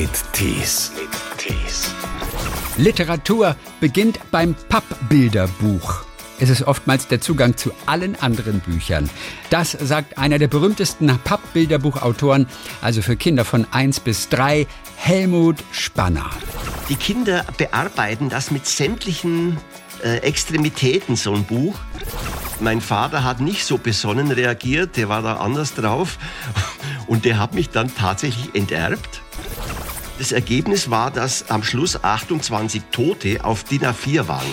mit Tees. Tees. Literatur beginnt beim Pappbilderbuch. Es ist oftmals der Zugang zu allen anderen Büchern. Das sagt einer der berühmtesten Pappbilderbuchautoren, also für Kinder von 1 bis 3, Helmut Spanner. Die Kinder bearbeiten das mit sämtlichen äh, Extremitäten, so ein Buch. Mein Vater hat nicht so besonnen reagiert, der war da anders drauf und der hat mich dann tatsächlich enterbt. Das Ergebnis war, dass am Schluss 28 Tote auf DIN A4 waren.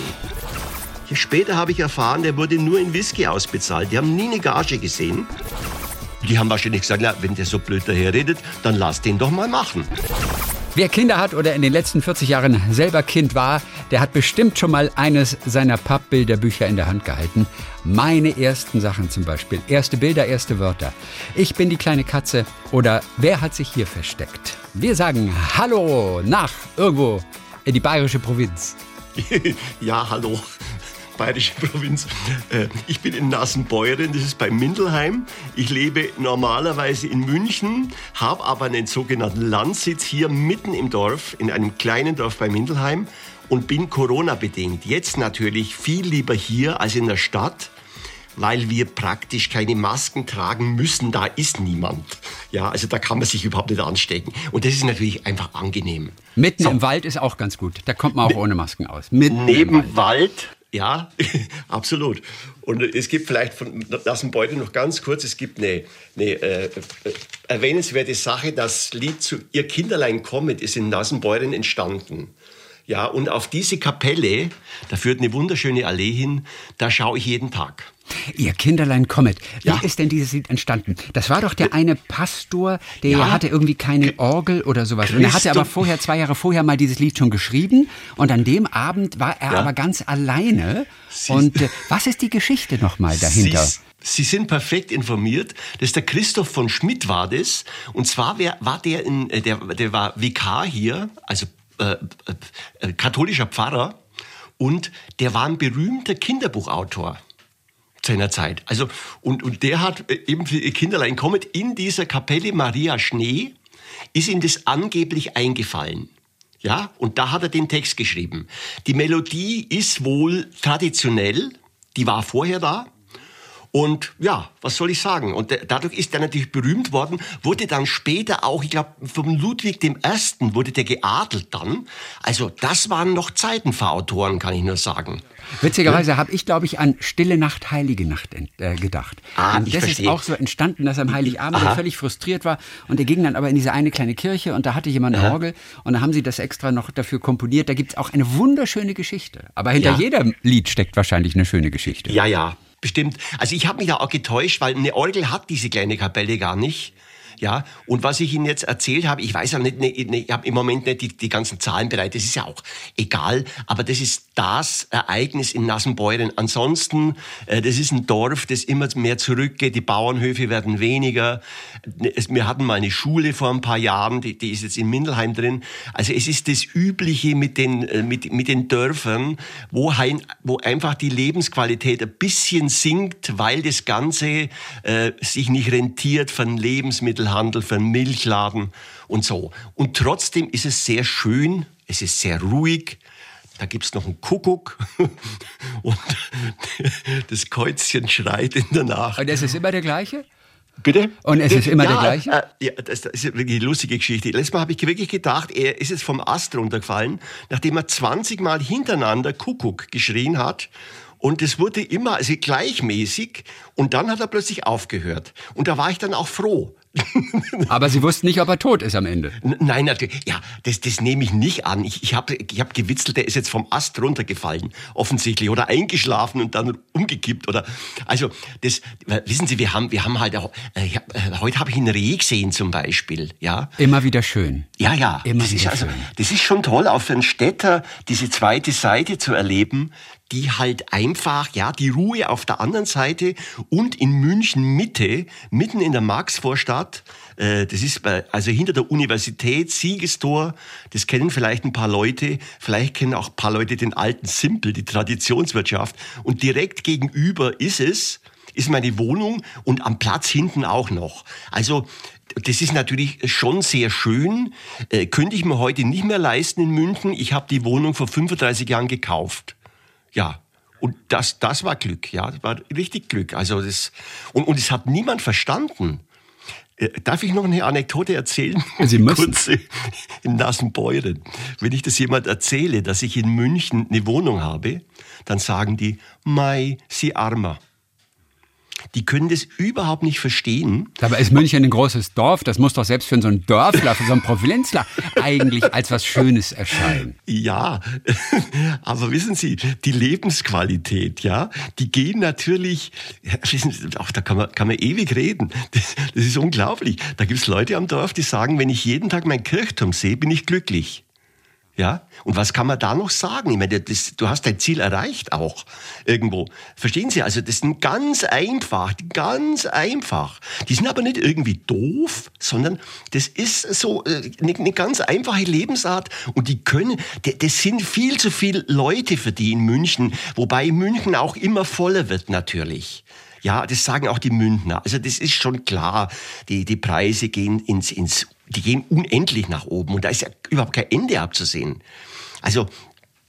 Später habe ich erfahren, der wurde nur in Whisky ausbezahlt. Die haben nie eine Gage gesehen. Die haben wahrscheinlich gesagt, na, wenn der so blöd daherredet, dann lass den doch mal machen. Wer Kinder hat oder in den letzten 40 Jahren selber Kind war, der hat bestimmt schon mal eines seiner Pappbilderbücher in der Hand gehalten. Meine ersten Sachen zum Beispiel. Erste Bilder, erste Wörter. Ich bin die kleine Katze oder wer hat sich hier versteckt? Wir sagen Hallo nach irgendwo in die bayerische Provinz. ja, hallo bayerische Provinz. Äh, ich bin in Nassenbeuren, das ist bei Mindelheim. Ich lebe normalerweise in München, habe aber einen sogenannten Landsitz hier mitten im Dorf, in einem kleinen Dorf bei Mindelheim und bin Corona-bedingt jetzt natürlich viel lieber hier als in der Stadt weil wir praktisch keine Masken tragen müssen. Da ist niemand. Ja, also da kann man sich überhaupt nicht anstecken. Und das ist natürlich einfach angenehm. Mitten so. im Wald ist auch ganz gut. Da kommt man auch ohne Masken aus. Mitten Neben Wald. Wald ja, absolut. Und es gibt vielleicht von Nassenbeutel noch ganz kurz, es gibt eine, eine äh, äh, erwähnenswerte Sache, das Lied zu Ihr Kinderlein kommet ist in Nassenbeuren entstanden. Ja, und auf diese Kapelle, da führt eine wunderschöne Allee hin, da schaue ich jeden Tag. Ihr Kinderlein kommet. Wie ja. ist denn dieses Lied entstanden? Das war doch der eine Pastor, der ja. hatte irgendwie keine Orgel oder sowas. Christum. Und er hatte aber vorher, zwei Jahre vorher mal dieses Lied schon geschrieben. Und an dem Abend war er ja. aber ganz alleine. Sie und äh, was ist die Geschichte nochmal dahinter? Sie Sie sind perfekt informiert. Das ist der Christoph von Schmidt war das. Und zwar war der, in, äh, der, der war Vikar hier, also äh, äh, katholischer Pfarrer. Und der war ein berühmter Kinderbuchautor seiner Zeit. Also, und, und der hat äh, eben für Kinderlein kommet in dieser Kapelle Maria Schnee, ist ihm das angeblich eingefallen. Ja, und da hat er den Text geschrieben. Die Melodie ist wohl traditionell, die war vorher da, und ja, was soll ich sagen? Und dadurch ist er natürlich berühmt worden, wurde dann später auch, ich glaube, vom Ludwig I. wurde der geadelt dann. Also das waren noch Zeiten für Autoren, kann ich nur sagen. Witzigerweise ja? habe ich, glaube ich, an Stille Nacht, Heilige Nacht äh, gedacht. Ah, und das verstehe. ist auch so entstanden, dass er am Heiligabend völlig frustriert war und er ging dann aber in diese eine kleine Kirche und da hatte jemand eine. Orgel und da haben sie das extra noch dafür komponiert. Da gibt es auch eine wunderschöne Geschichte. Aber hinter ja. jedem Lied steckt wahrscheinlich eine schöne Geschichte. Ja, ja, bestimmt. Also ich habe mich da auch getäuscht, weil eine Orgel hat diese kleine Kapelle gar nicht. Ja, und was ich Ihnen jetzt erzählt habe, ich weiß ja nicht, ne, ne, ich habe im Moment nicht die, die ganzen Zahlen bereit, das ist ja auch egal, aber das ist das Ereignis in Nassenbeuren. Ansonsten, äh, das ist ein Dorf, das immer mehr zurückgeht, die Bauernhöfe werden weniger. Wir hatten mal eine Schule vor ein paar Jahren, die, die ist jetzt in Mindelheim drin. Also es ist das Übliche mit den, äh, mit, mit den Dörfern, wo, ein, wo einfach die Lebensqualität ein bisschen sinkt, weil das Ganze äh, sich nicht rentiert von Lebensmitteln Einzelhandel, für einen Milchladen und so. Und trotzdem ist es sehr schön, es ist sehr ruhig. Da gibt es noch einen Kuckuck und das Käuzchen schreit in der Nacht. Und es ist immer der gleiche? Bitte? Und es ist immer ja, der gleiche? Äh, ja, das, das, ist wirklich eine lustige Geschichte. Letztes Mal habe ich wirklich gedacht, er ist jetzt vom Ast runtergefallen, nachdem er 20 Mal hintereinander Kuckuck geschrien hat. Und es wurde immer also gleichmäßig und dann hat er plötzlich aufgehört. Und da war ich dann auch froh, Aber Sie wussten nicht, ob er tot ist am Ende. Nein, natürlich. Ja, das, das nehme ich nicht an. Ich, ich habe ich hab gewitzelt, der ist jetzt vom Ast runtergefallen, offensichtlich, oder eingeschlafen und dann umgekippt. Oder also das, wissen Sie, wir haben, wir haben halt auch. Äh, hab, äh, heute habe ich einen Reh gesehen zum Beispiel. Ja. Immer wieder schön. Ja, ja. Immer das wieder ist also, schön. Das ist schon toll, auch für einen Städter diese zweite Seite zu erleben, die halt einfach, ja, die Ruhe auf der anderen Seite und in München Mitte, mitten in der Marxvorstadt, äh, das ist bei, also hinter der Universität, Siegestor, das kennen vielleicht ein paar Leute, vielleicht kennen auch ein paar Leute den alten Simpel, die Traditionswirtschaft und direkt gegenüber ist es, ist meine Wohnung und am Platz hinten auch noch. Also das ist natürlich schon sehr schön. Äh, könnte ich mir heute nicht mehr leisten in München. Ich habe die Wohnung vor 35 Jahren gekauft. Ja. Und das, das war Glück, ja, das war richtig Glück. Also das, und, und es hat niemand verstanden. Äh, darf ich noch eine Anekdote erzählen? Sie müssen. Kurze, in Nassenbeuren. Wenn ich das jemand erzähle, dass ich in München eine Wohnung habe, dann sagen die, Mai, sie armer die können das überhaupt nicht verstehen. Dabei ist München ein großes Dorf. Das muss doch selbst für so einen Dörfler, für so einen Provinzler eigentlich als was Schönes erscheinen. Ja, aber wissen Sie, die Lebensqualität, ja, die gehen natürlich, wissen Sie, auch da kann man, kann man ewig reden. Das, das ist unglaublich. Da gibt es Leute am Dorf, die sagen, wenn ich jeden Tag meinen Kirchturm sehe, bin ich glücklich. Ja, und was kann man da noch sagen? Ich meine, das, du hast dein Ziel erreicht auch irgendwo. Verstehen Sie? Also das sind ganz einfach, ganz einfach. Die sind aber nicht irgendwie doof, sondern das ist so äh, eine, eine ganz einfache Lebensart und die können, das sind viel zu viele Leute für die in München, wobei München auch immer voller wird natürlich. Ja, das sagen auch die Münchner. Also das ist schon klar. Die, die Preise gehen ins, ins die gehen unendlich nach oben und da ist ja überhaupt kein Ende abzusehen. Also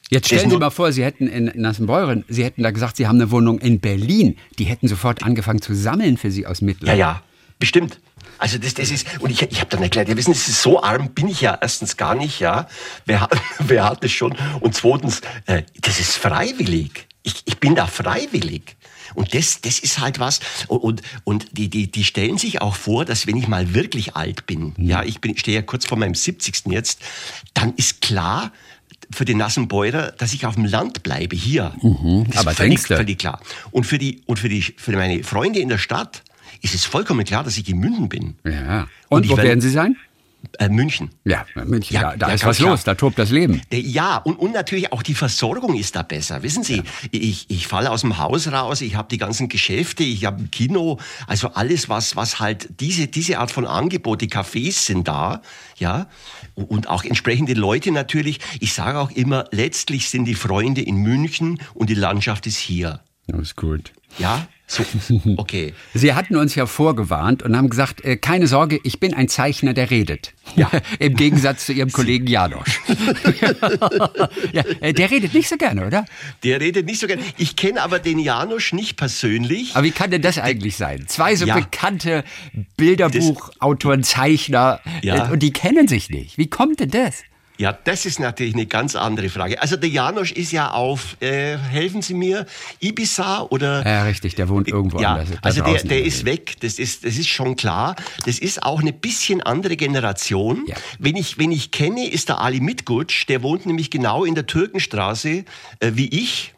Jetzt stellen Sie mal vor, Sie hätten in Nassenbeuren, Sie hätten da gesagt, Sie haben eine Wohnung in Berlin. Die hätten sofort angefangen zu sammeln für Sie aus Mitleid. Ja, ja, bestimmt. Also das, das ist, und ich, ich habe dann erklärt, ja wissen Sie, so arm bin ich ja erstens gar nicht, ja. Wer, wer hat das schon? Und zweitens, äh, das ist freiwillig. Ich, ich bin da freiwillig. Und das, das ist halt was. Und, und die, die, die stellen sich auch vor, dass wenn ich mal wirklich alt bin, mhm. ja, ich bin, stehe ja kurz vor meinem 70. jetzt, dann ist klar, für den nassen Beurer, dass ich auf dem Land bleibe, hier. Mhm, das aber ist völlig, völlig klar. Und für die, und für die, für meine Freunde in der Stadt ist es vollkommen klar, dass ich in München bin. Ja. Und, und wo werden Sie sein? Äh, München. Ja, München, ja, da, da ja, ist was klar. los, da tobt das Leben. Äh, ja, und, und natürlich auch die Versorgung ist da besser. Wissen Sie, ja. ich, ich falle aus dem Haus raus, ich habe die ganzen Geschäfte, ich habe ein Kino, also alles, was, was halt diese, diese Art von Angebot, die Cafés sind da, ja, und auch entsprechende Leute natürlich. Ich sage auch immer, letztlich sind die Freunde in München und die Landschaft ist hier. Das ist gut. Ja, so, okay. Sie hatten uns ja vorgewarnt und haben gesagt, äh, keine Sorge, ich bin ein Zeichner, der redet. Ja. Im Gegensatz zu Ihrem Kollegen Janosch. ja, äh, der redet nicht so gerne, oder? Der redet nicht so gerne. Ich kenne aber den Janosch nicht persönlich. Aber wie kann denn das eigentlich sein? Zwei so ja. bekannte Bilderbuchautoren, Zeichner, ja. Äh, und die kennen sich nicht. Wie kommt denn das? Ja, das ist natürlich eine ganz andere Frage. Also der Janosch ist ja auf, äh, helfen Sie mir, Ibiza oder... Ja, richtig, der wohnt irgendwo ja, anders. Also der, der ist weg, das ist, das ist schon klar. Das ist auch eine bisschen andere Generation. Ja. Wenn, ich, wenn ich kenne, ist der Ali Mitgutsch, der wohnt nämlich genau in der Türkenstraße äh, wie ich.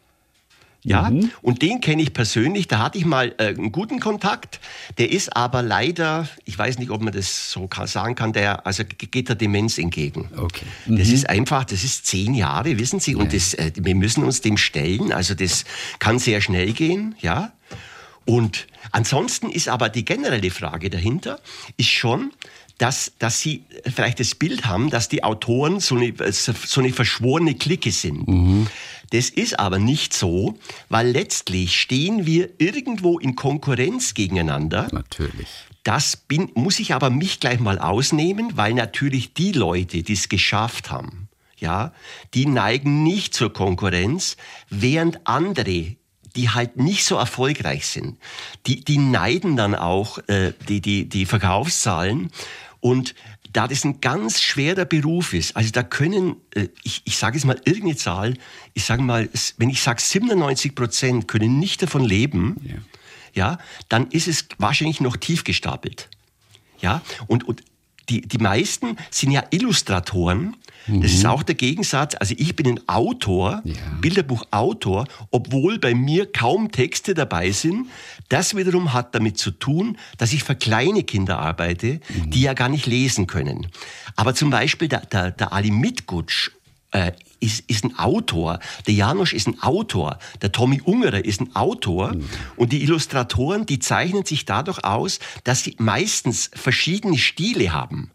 Ja, mhm. und den kenne ich persönlich. Da hatte ich mal äh, einen guten Kontakt. Der ist aber leider, ich weiß nicht, ob man das so sagen kann, der also geht der Demenz entgegen. Okay. Mhm. Das ist einfach, das ist zehn Jahre, wissen Sie, und das, äh, wir müssen uns dem stellen. Also das kann sehr schnell gehen, ja. Und ansonsten ist aber die generelle Frage dahinter, ist schon, dass, dass sie vielleicht das Bild haben, dass die Autoren so eine, so eine verschworene Clique sind. Mhm. Das ist aber nicht so, weil letztlich stehen wir irgendwo in Konkurrenz gegeneinander. Natürlich. Das bin, muss ich aber mich gleich mal ausnehmen, weil natürlich die Leute, die es geschafft haben, ja, die neigen nicht zur Konkurrenz, während andere die halt nicht so erfolgreich sind, die, die neiden dann auch äh, die, die, die Verkaufszahlen und da das ein ganz schwerer Beruf ist, also da können, äh, ich, ich sage jetzt mal irgendeine Zahl, ich sage mal, wenn ich sage 97 Prozent können nicht davon leben, ja. ja, dann ist es wahrscheinlich noch tief gestapelt. Ja, und, und die, die meisten sind ja Illustratoren. Mhm. Das ist mhm. auch der Gegensatz. Also ich bin ein Autor, ja. Bilderbuchautor, obwohl bei mir kaum Texte dabei sind. Das wiederum hat damit zu tun, dass ich für kleine Kinder arbeite, mhm. die ja gar nicht lesen können. Aber zum Beispiel der, der, der Ali Mitgutsch äh, ist, ist ein Autor. Der Janosch ist ein Autor. Der Tommy Ungerer ist ein Autor. Mhm. Und die Illustratoren, die zeichnen sich dadurch aus, dass sie meistens verschiedene Stile haben.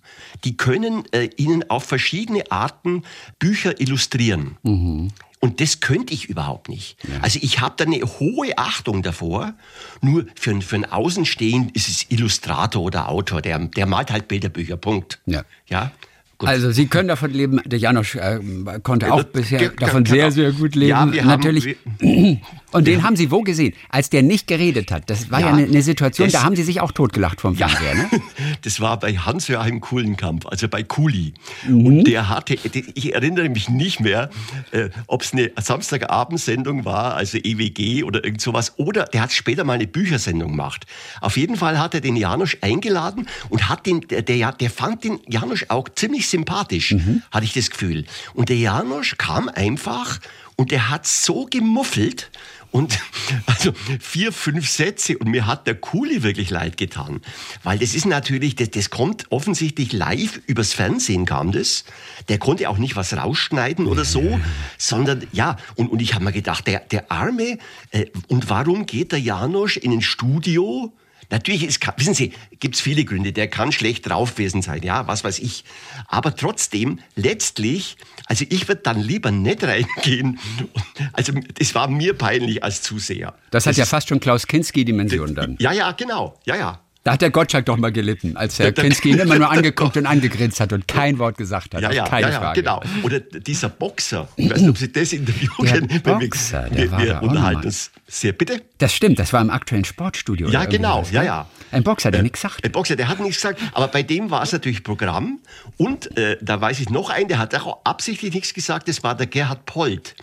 Die können äh, ihnen auf verschiedene Arten Bücher illustrieren. Mhm. Und das könnte ich überhaupt nicht. Ja. Also ich habe da eine hohe Achtung davor. Nur für, für einen Außenstehend ist es Illustrator oder Autor, der, der malt halt Bilderbücher, Punkt. Ja. ja? Gut. Also Sie können davon leben. Der Janosch äh, konnte auch bisher davon sehr, sehr gut leben. Ja, wir Natürlich. Haben, und den haben Sie wo gesehen? Als der nicht geredet hat. Das war ja, ja eine, eine, Situation, da haben Sie sich auch totgelacht vom Fernseher, ne? Das war bei Hans-Joachim Kuhlenkamp, also bei Kuli. Mhm. Und der hatte, ich erinnere mich nicht mehr, äh, ob es eine Samstagabendsendung war, also EWG oder irgend sowas, oder der hat später mal eine Büchersendung gemacht. Auf jeden Fall hat er den Janosch eingeladen und hat den, der, der, der fand den Janosch auch ziemlich sympathisch, mhm. hatte ich das Gefühl. Und der Janosch kam einfach und der hat so gemuffelt und also vier, fünf Sätze und mir hat der Kuli wirklich leid getan. Weil das ist natürlich, das, das kommt offensichtlich live übers Fernsehen kam das. Der konnte auch nicht was rausschneiden oder so, sondern ja, und, und ich habe mir gedacht, der, der Arme, äh, und warum geht der Janosch in ein Studio? Natürlich ist, wissen Sie, gibt es viele Gründe. Der kann schlecht drauf gewesen sein, ja, was weiß ich. Aber trotzdem, letztlich, also ich würde dann lieber nicht reingehen. Also es war mir peinlich als Zuseher. Das, das hat ja fast schon Klaus Kinski-Dimension dann. Ja, ja, genau, ja, ja. Da hat der Gottschalk doch mal gelitten, als Herr Kinski ihn immer nur angeguckt und angegrinst hat und kein Wort gesagt hat. Ja, ja, keine ja, ja, Frage. genau. Oder dieser Boxer, ich weiß nicht, ob Sie das Interview der kennen. Boxer, wir, wir, wir unterhalten uns sehr, bitte? Das stimmt, das war im aktuellen Sportstudio. Ja, genau, ja, ne? ja. Ein Boxer, der äh, nichts sagt. Ein Boxer, der hat nichts gesagt, aber bei dem war es natürlich Programm. Und äh, da weiß ich noch einen, der hat auch absichtlich nichts gesagt, das war der Gerhard Polt.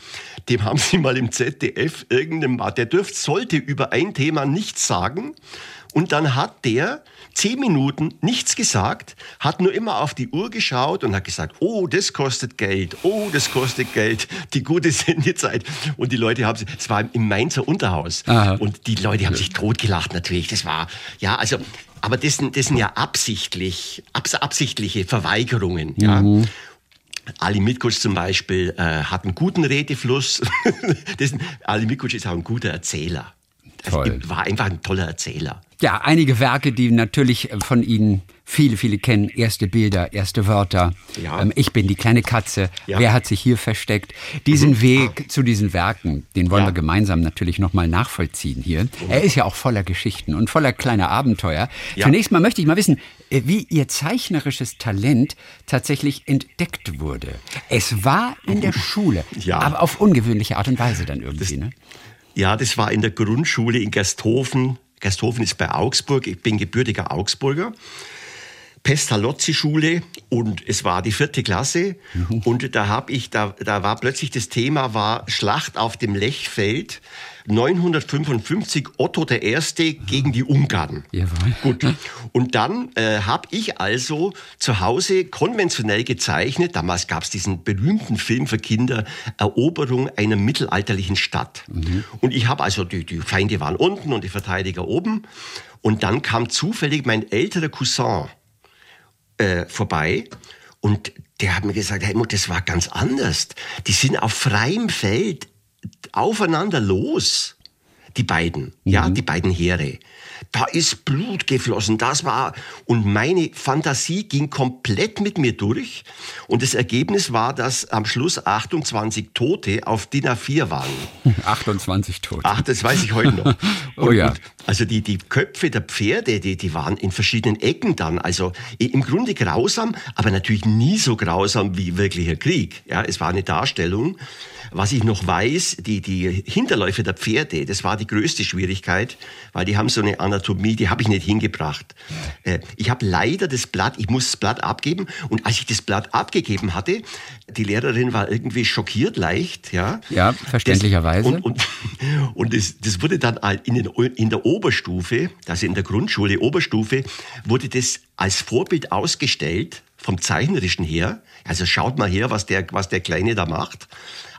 Dem haben sie mal im ZDF irgendeinem, der dürfte, sollte über ein Thema nichts sagen. Und dann hat der zehn Minuten nichts gesagt, hat nur immer auf die Uhr geschaut und hat gesagt, oh, das kostet Geld, oh, das kostet Geld, die gute Sendezeit. Und die Leute haben, es war im Mainzer Unterhaus. Aha. Und die Leute haben sich totgelacht natürlich. Das war, ja, also, aber das sind, das sind ja absichtlich, abs absichtliche Verweigerungen, ja. Mhm. Ali Mitkusch zum Beispiel äh, hat einen guten Redefluss. das, Ali Mitkusch ist auch ein guter Erzähler. Also, war einfach ein toller Erzähler. Ja, einige Werke, die natürlich äh, von Ihnen viele, viele kennen. Erste Bilder, erste Wörter. Ja. Ähm, ich bin die kleine Katze. Ja. Wer hat sich hier versteckt? Diesen mhm. Weg zu diesen Werken, den wollen ja. wir gemeinsam natürlich nochmal nachvollziehen hier. Mhm. Er ist ja auch voller Geschichten und voller kleiner Abenteuer. Zunächst mal möchte ich mal wissen, äh, wie Ihr zeichnerisches Talent tatsächlich entdeckt wurde. Es war in der Schule, aber auf ungewöhnliche Art und Weise dann irgendwie, das, ne? Ja, das war in der Grundschule in Gersthofen Gersthofen ist bei Augsburg. Ich bin gebürtiger Augsburger. Pestalozzi-Schule und es war die vierte Klasse mhm. und da habe ich, da, da war plötzlich das Thema war Schlacht auf dem Lechfeld 955 Otto der Erste gegen die Ungarn. Jawohl. Gut. Und dann äh, habe ich also zu Hause konventionell gezeichnet. Damals gab es diesen berühmten Film für Kinder Eroberung einer mittelalterlichen Stadt. Mhm. Und ich habe also die, die Feinde waren unten und die Verteidiger oben. Und dann kam zufällig mein älterer Cousin äh, vorbei und der hat mir gesagt, Helmut, das war ganz anders. Die sind auf freiem Feld aufeinander los, die beiden, mhm. ja, die beiden Heere. Da ist Blut geflossen, das war, und meine Fantasie ging komplett mit mir durch. Und das Ergebnis war, dass am Schluss 28 Tote auf DIN A4 waren. 28 Tote. Ach, das weiß ich heute noch. oh ja. Und, also die, die Köpfe der Pferde, die, die waren in verschiedenen Ecken dann. Also im Grunde grausam, aber natürlich nie so grausam wie wirklicher Krieg. Ja, es war eine Darstellung. Was ich noch weiß, die, die Hinterläufe der Pferde, das war die größte Schwierigkeit, weil die haben so eine Anatomie, die habe ich nicht hingebracht. Äh, ich habe leider das Blatt, ich muss das Blatt abgeben und als ich das Blatt abgegeben hatte, die Lehrerin war irgendwie schockiert leicht, ja. Ja, verständlicherweise. Das, und und, und das, das wurde dann in, den, in der Oberstufe, also in der Grundschule Oberstufe, wurde das als Vorbild ausgestellt vom Zeichnerischen her. Also schaut mal her, was der, was der Kleine da macht.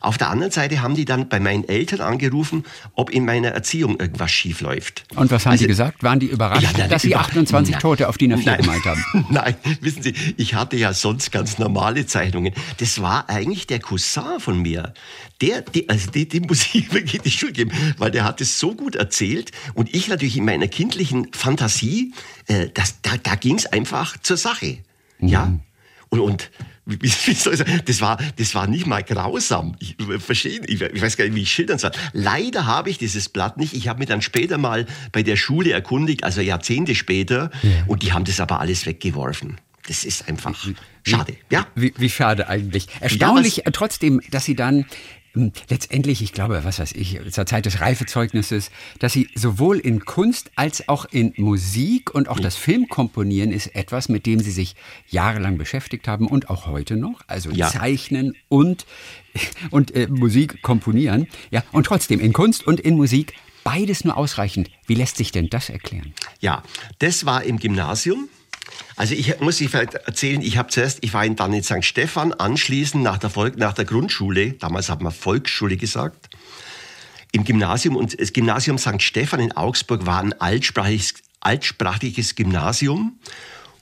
Auf der anderen Seite haben die dann bei meinen Eltern angerufen, ob in meiner Erziehung irgendwas schief läuft. Und was haben also, Sie gesagt? Waren die überrascht, ja, nein, dass Sie 28 nein, Tote auf DIN A4 gemalt haben? nein, wissen Sie, ich hatte ja sonst ganz normale Zeichnungen. Das war eigentlich der Cousin von mir. Der, die, also die, die muss ich wirklich die Schuld geben, weil der hat es so gut erzählt und ich natürlich in meiner kindlichen Fantasie, äh, das, da, da ging es einfach zur Sache. Mhm. Ja. Und, und wie, wie? Das war, das war nicht mal grausam. Ich verstehe, ich, ich weiß gar nicht, wie ich schildern soll. Leider habe ich dieses Blatt nicht. Ich habe mich dann später mal bei der Schule erkundigt, also Jahrzehnte später, ja. und die haben das aber alles weggeworfen. Das ist einfach schade. Ja. Wie, wie schade eigentlich. Erstaunlich ja, trotzdem, dass Sie dann letztendlich, ich glaube, was weiß ich, zur Zeit des Reifezeugnisses, dass sie sowohl in Kunst als auch in Musik und auch das Filmkomponieren ist etwas, mit dem sie sich jahrelang beschäftigt haben und auch heute noch, also ja. Zeichnen und, und äh, Musik komponieren. Ja, und trotzdem in Kunst und in Musik beides nur ausreichend. Wie lässt sich denn das erklären? Ja, das war im Gymnasium. Also ich muss ich vielleicht erzählen, ich habe zuerst, ich war dann in St. Stephan, anschließend nach der, Volk, nach der Grundschule, damals hat man Volksschule gesagt, im Gymnasium und das Gymnasium St. Stephan in Augsburg war ein altsprachiges, altsprachiges Gymnasium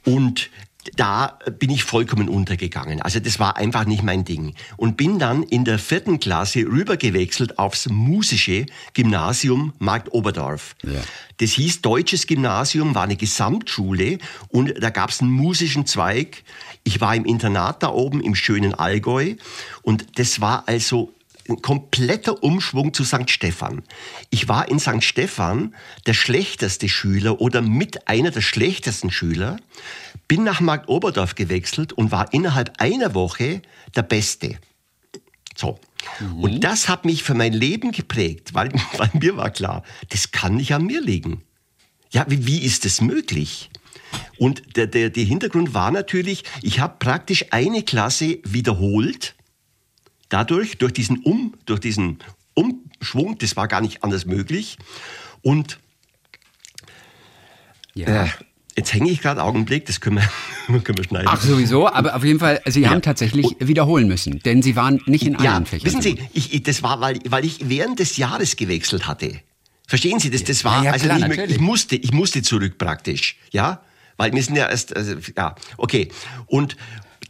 und da bin ich vollkommen untergegangen. Also das war einfach nicht mein Ding. Und bin dann in der vierten Klasse rübergewechselt aufs musische Gymnasium Markt Oberdorf. Ja. Das hieß Deutsches Gymnasium, war eine Gesamtschule und da gab es einen musischen Zweig. Ich war im Internat da oben im schönen Allgäu und das war also ein kompletter Umschwung zu St. Stephan. Ich war in St. Stephan der schlechteste Schüler oder mit einer der schlechtesten Schüler, bin nach Markt Oberdorf gewechselt und war innerhalb einer Woche der Beste. So. Mhm. Und das hat mich für mein Leben geprägt, weil, weil mir war klar, das kann nicht an mir liegen. Ja, wie, wie ist das möglich? Und der, der, der Hintergrund war natürlich, ich habe praktisch eine Klasse wiederholt dadurch, durch diesen, um, durch diesen Umschwung, das war gar nicht anders möglich. Und ja. äh, jetzt hänge ich gerade Augenblick, das können wir, können wir schneiden. Ach sowieso, aber auf jeden Fall, Sie ja. haben tatsächlich wiederholen müssen, denn Sie waren nicht in ja, allen Fächern. Wissen Sie, ich, das war, weil, weil ich während des Jahres gewechselt hatte. Verstehen Sie, das, das war, ja, ja, also klar, nicht, ich musste, ich musste zurück praktisch, ja, weil wir sind ja erst, also, ja, okay. Und,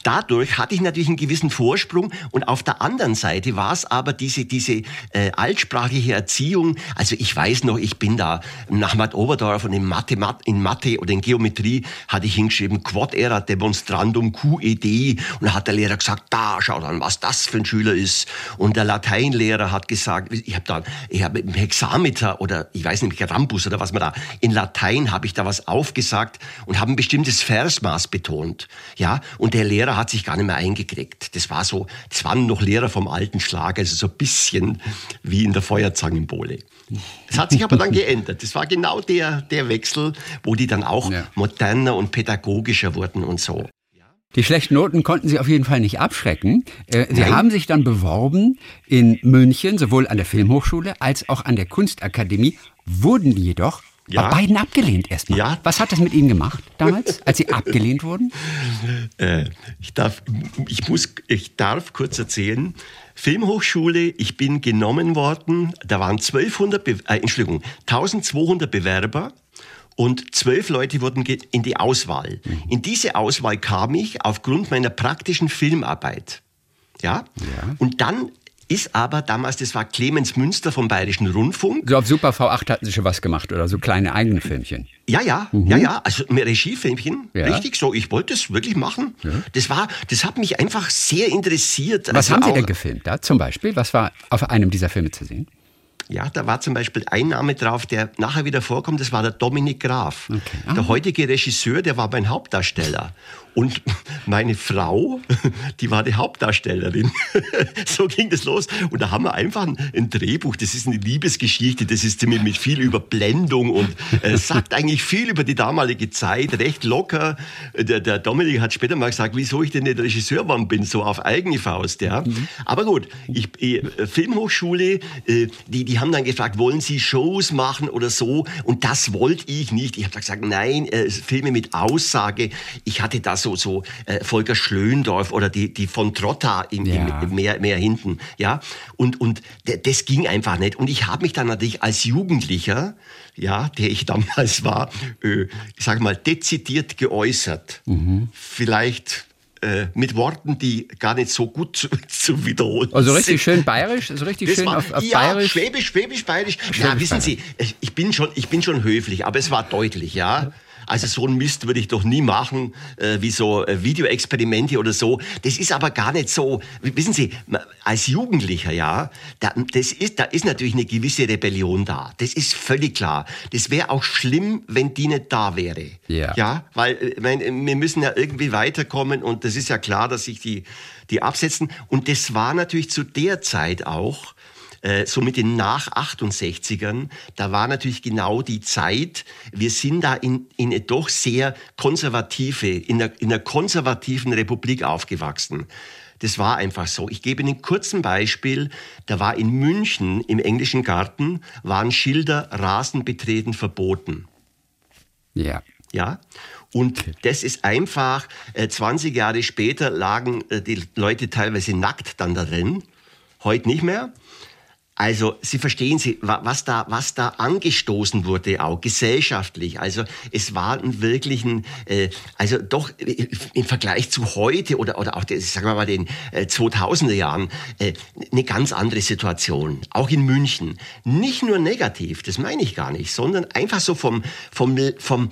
dadurch hatte ich natürlich einen gewissen Vorsprung und auf der anderen Seite war es aber diese, diese äh, altsprachliche Erziehung. Also ich weiß noch, ich bin da nach Matt Oberdorf und in Mathe, in Mathe oder in Geometrie hatte ich hingeschrieben Quod erat demonstrandum QED und da hat der Lehrer gesagt, da schau dann, was das für ein Schüler ist. Und der Lateinlehrer hat gesagt, ich habe da, ich habe im Hexameter oder ich weiß nicht, Rambus oder was man da, in Latein habe ich da was aufgesagt und habe ein bestimmtes Versmaß betont. Ja, und der Lehrer Lehrer hat sich gar nicht mehr eingekriegt. Das war so, das waren noch Lehrer vom alten Schlag, also so ein bisschen wie in der Feuerzangenbowle. Es hat sich aber dann geändert. Das war genau der, der Wechsel, wo die dann auch ja. moderner und pädagogischer wurden und so. Die schlechten Noten konnten Sie auf jeden Fall nicht abschrecken. Äh, Sie Nein. haben sich dann beworben in München, sowohl an der Filmhochschule als auch an der Kunstakademie, wurden jedoch ja. Bei beiden abgelehnt erstmal. Ja. Was hat das mit Ihnen gemacht damals, als Sie abgelehnt wurden? Äh, ich, darf, ich, muss, ich darf kurz erzählen. Filmhochschule, ich bin genommen worden, da waren 1200, Be äh, Entschuldigung, 1200 Bewerber und zwölf Leute wurden in die Auswahl. Mhm. In diese Auswahl kam ich aufgrund meiner praktischen Filmarbeit. Ja? ja. Und dann ist aber damals, das war Clemens Münster vom Bayerischen Rundfunk. So auf Super V8 hatten Sie schon was gemacht oder so kleine eigene Filmchen? Ja, ja, mhm. ja, ja, also ein Regiefilmchen, ja. richtig so. Ich wollte es wirklich machen. Ja. Das war, das hat mich einfach sehr interessiert. Was also haben Sie denn gefilmt da zum Beispiel? Was war auf einem dieser Filme zu sehen? Ja, da war zum Beispiel ein Name drauf, der nachher wieder vorkommt, das war der Dominik Graf. Okay. Ah. Der heutige Regisseur, der war mein Hauptdarsteller. Und meine Frau, die war die Hauptdarstellerin. so ging das los. Und da haben wir einfach ein, ein Drehbuch, das ist eine Liebesgeschichte, das ist mit, mit viel Überblendung und äh, sagt eigentlich viel über die damalige Zeit, recht locker. Der, der Dominik hat später mal gesagt, wieso ich denn nicht Regisseur geworden bin, so auf eigene Faust. Ja. Mhm. Aber gut, ich, ich, äh, Filmhochschule, äh, die, die haben dann gefragt, wollen Sie Shows machen oder so? Und das wollte ich nicht. Ich habe gesagt, nein, äh, Filme mit Aussage. Ich hatte das so, so äh, Volker Schlöndorf oder die, die von Trotta im, ja. im, mehr, mehr hinten. Ja? Und, und das ging einfach nicht. Und ich habe mich dann natürlich als Jugendlicher, ja, der ich damals war, äh, ich sage mal, dezidiert geäußert. Mhm. Vielleicht äh, mit Worten, die gar nicht so gut zu, zu wiederholen Also richtig sind. schön bayerisch, also richtig das schön war, auf, auf ja, bayerisch. Schwäbisch, schwäbisch, bayerisch. Schwäbisch, ja, wissen Sie, ich bin schon, ich bin schon höflich, aber es war deutlich, ja. Also so ein Mist würde ich doch nie machen, äh, wie so äh, Videoexperimente oder so. Das ist aber gar nicht so. Wissen Sie, als Jugendlicher, ja, da, das ist, da ist natürlich eine gewisse Rebellion da. Das ist völlig klar. Das wäre auch schlimm, wenn die nicht da wäre. Ja. Ja, weil äh, ich meine, wir müssen ja irgendwie weiterkommen und das ist ja klar, dass sich die, die absetzen. Und das war natürlich zu der Zeit auch, äh, so mit den nach 68ern, da war natürlich genau die Zeit, wir sind da in, in eine doch sehr konservative, in einer, in einer konservativen Republik aufgewachsen. Das war einfach so. Ich gebe Ihnen kurz ein Beispiel. Da war in München im englischen Garten, waren Schilder Rasen betreten verboten. Ja. Ja. Und das ist einfach, äh, 20 Jahre später lagen äh, die Leute teilweise nackt dann darin. Heute nicht mehr. Also Sie verstehen Sie, was da, was da angestoßen wurde, auch gesellschaftlich. Also es war ein wirklichen, äh, also doch äh, im Vergleich zu heute oder, oder auch, sagen wir mal, den äh, 2000er Jahren, äh, eine ganz andere Situation. Auch in München. Nicht nur negativ, das meine ich gar nicht, sondern einfach so vom, vom, vom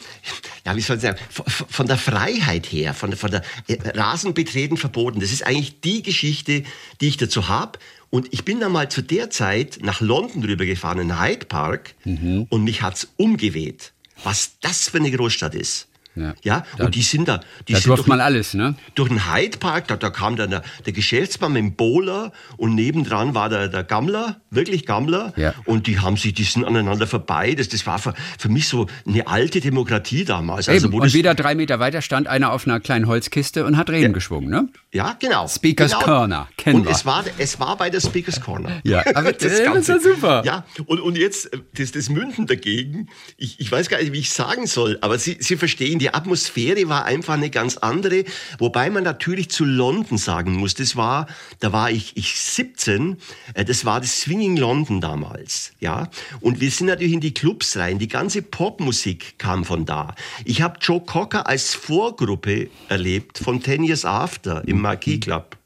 ja, wie soll ich sagen, von, von der Freiheit her, von, von der äh, Rasenbetreten verboten. Das ist eigentlich die Geschichte, die ich dazu habe. Und ich bin dann mal zu der Zeit nach London rübergefahren, in Hyde Park, mhm. und mich hat's umgeweht, was das für eine Großstadt ist. Ja, ja da, und die sind da. Die da sind durfte man alles, ne? Durch den Hyde Park, da, da kam dann der, der Geschäftsmann mit dem Bowler und nebendran war der, der Gammler, wirklich Gammler. Ja. Und die haben sich, die sind aneinander vorbei. Das, das war für, für mich so eine alte Demokratie damals. Also, Eben. und wieder drei Meter weiter stand einer auf einer kleinen Holzkiste und hat Reden ja. geschwungen, ne? Ja, genau. Speakers genau. Corner, kennen Und wir. es war, es war bei der Speakers Corner. Ja, aber das, Ganze. das ist ja super. Ja, und, und jetzt, das, das Münden dagegen, ich, ich weiß gar nicht, wie ich sagen soll, aber Sie, Sie verstehen, die Atmosphäre war einfach eine ganz andere, wobei man natürlich zu London sagen muss, das war, da war ich, ich 17, äh, das war das Swinging London damals, ja, und wir sind natürlich in die Clubs rein, die ganze Popmusik kam von da. Ich habe Joe Cocker als Vorgruppe erlebt von Ten Years After im Marquis Club.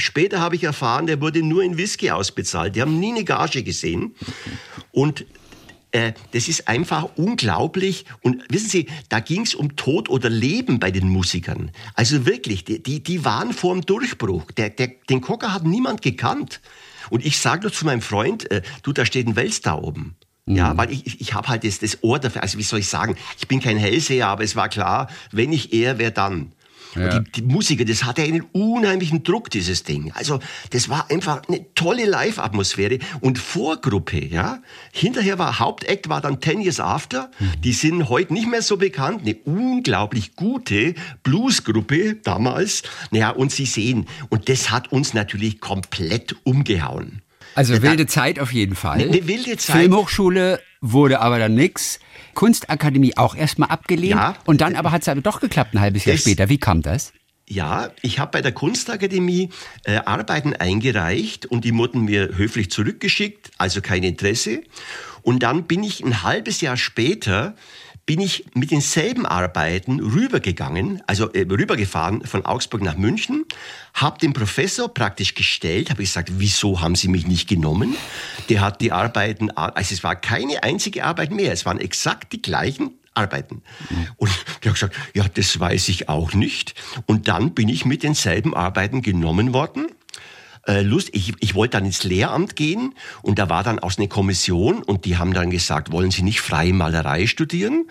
Später habe ich erfahren, der wurde nur in Whisky ausbezahlt. Die haben nie eine Gage gesehen. Und äh, das ist einfach unglaublich. Und wissen Sie, da ging es um Tod oder Leben bei den Musikern. Also wirklich, die, die, die waren vor dem Durchbruch. Der, der, den Cocker hat niemand gekannt. Und ich sage nur zu meinem Freund, äh, du, da steht ein Weltstar oben. Mhm. Ja, weil ich, ich habe halt das, das Ohr dafür. Also wie soll ich sagen, ich bin kein Hellseher, aber es war klar, wenn ich er, wer dann? Ja. Die, die, Musiker, das hatte einen unheimlichen Druck, dieses Ding. Also, das war einfach eine tolle Live-Atmosphäre und Vorgruppe, ja. Hinterher war Hauptakt, war dann Ten Years After. Mhm. Die sind heute nicht mehr so bekannt. Eine unglaublich gute Bluesgruppe damals. Naja, und Sie sehen, und das hat uns natürlich komplett umgehauen. Also wilde Zeit auf jeden Fall. Eine wilde Zeit. Filmhochschule wurde aber dann nix. Kunstakademie auch erstmal abgelehnt. Ja. Und dann aber hat es aber doch geklappt, ein halbes Jahr das, später. Wie kam das? Ja, ich habe bei der Kunstakademie äh, Arbeiten eingereicht und die wurden mir höflich zurückgeschickt, also kein Interesse. Und dann bin ich ein halbes Jahr später bin ich mit denselben Arbeiten rübergegangen, also äh, rübergefahren von Augsburg nach München, habe den Professor praktisch gestellt, habe gesagt, wieso haben Sie mich nicht genommen? Der hat die Arbeiten, also es war keine einzige Arbeit mehr, es waren exakt die gleichen Arbeiten. Und der hat gesagt, ja, das weiß ich auch nicht. Und dann bin ich mit denselben Arbeiten genommen worden äh, Lust. Ich, ich wollte dann ins Lehramt gehen und da war dann aus einer Kommission und die haben dann gesagt, wollen Sie nicht freie Malerei studieren?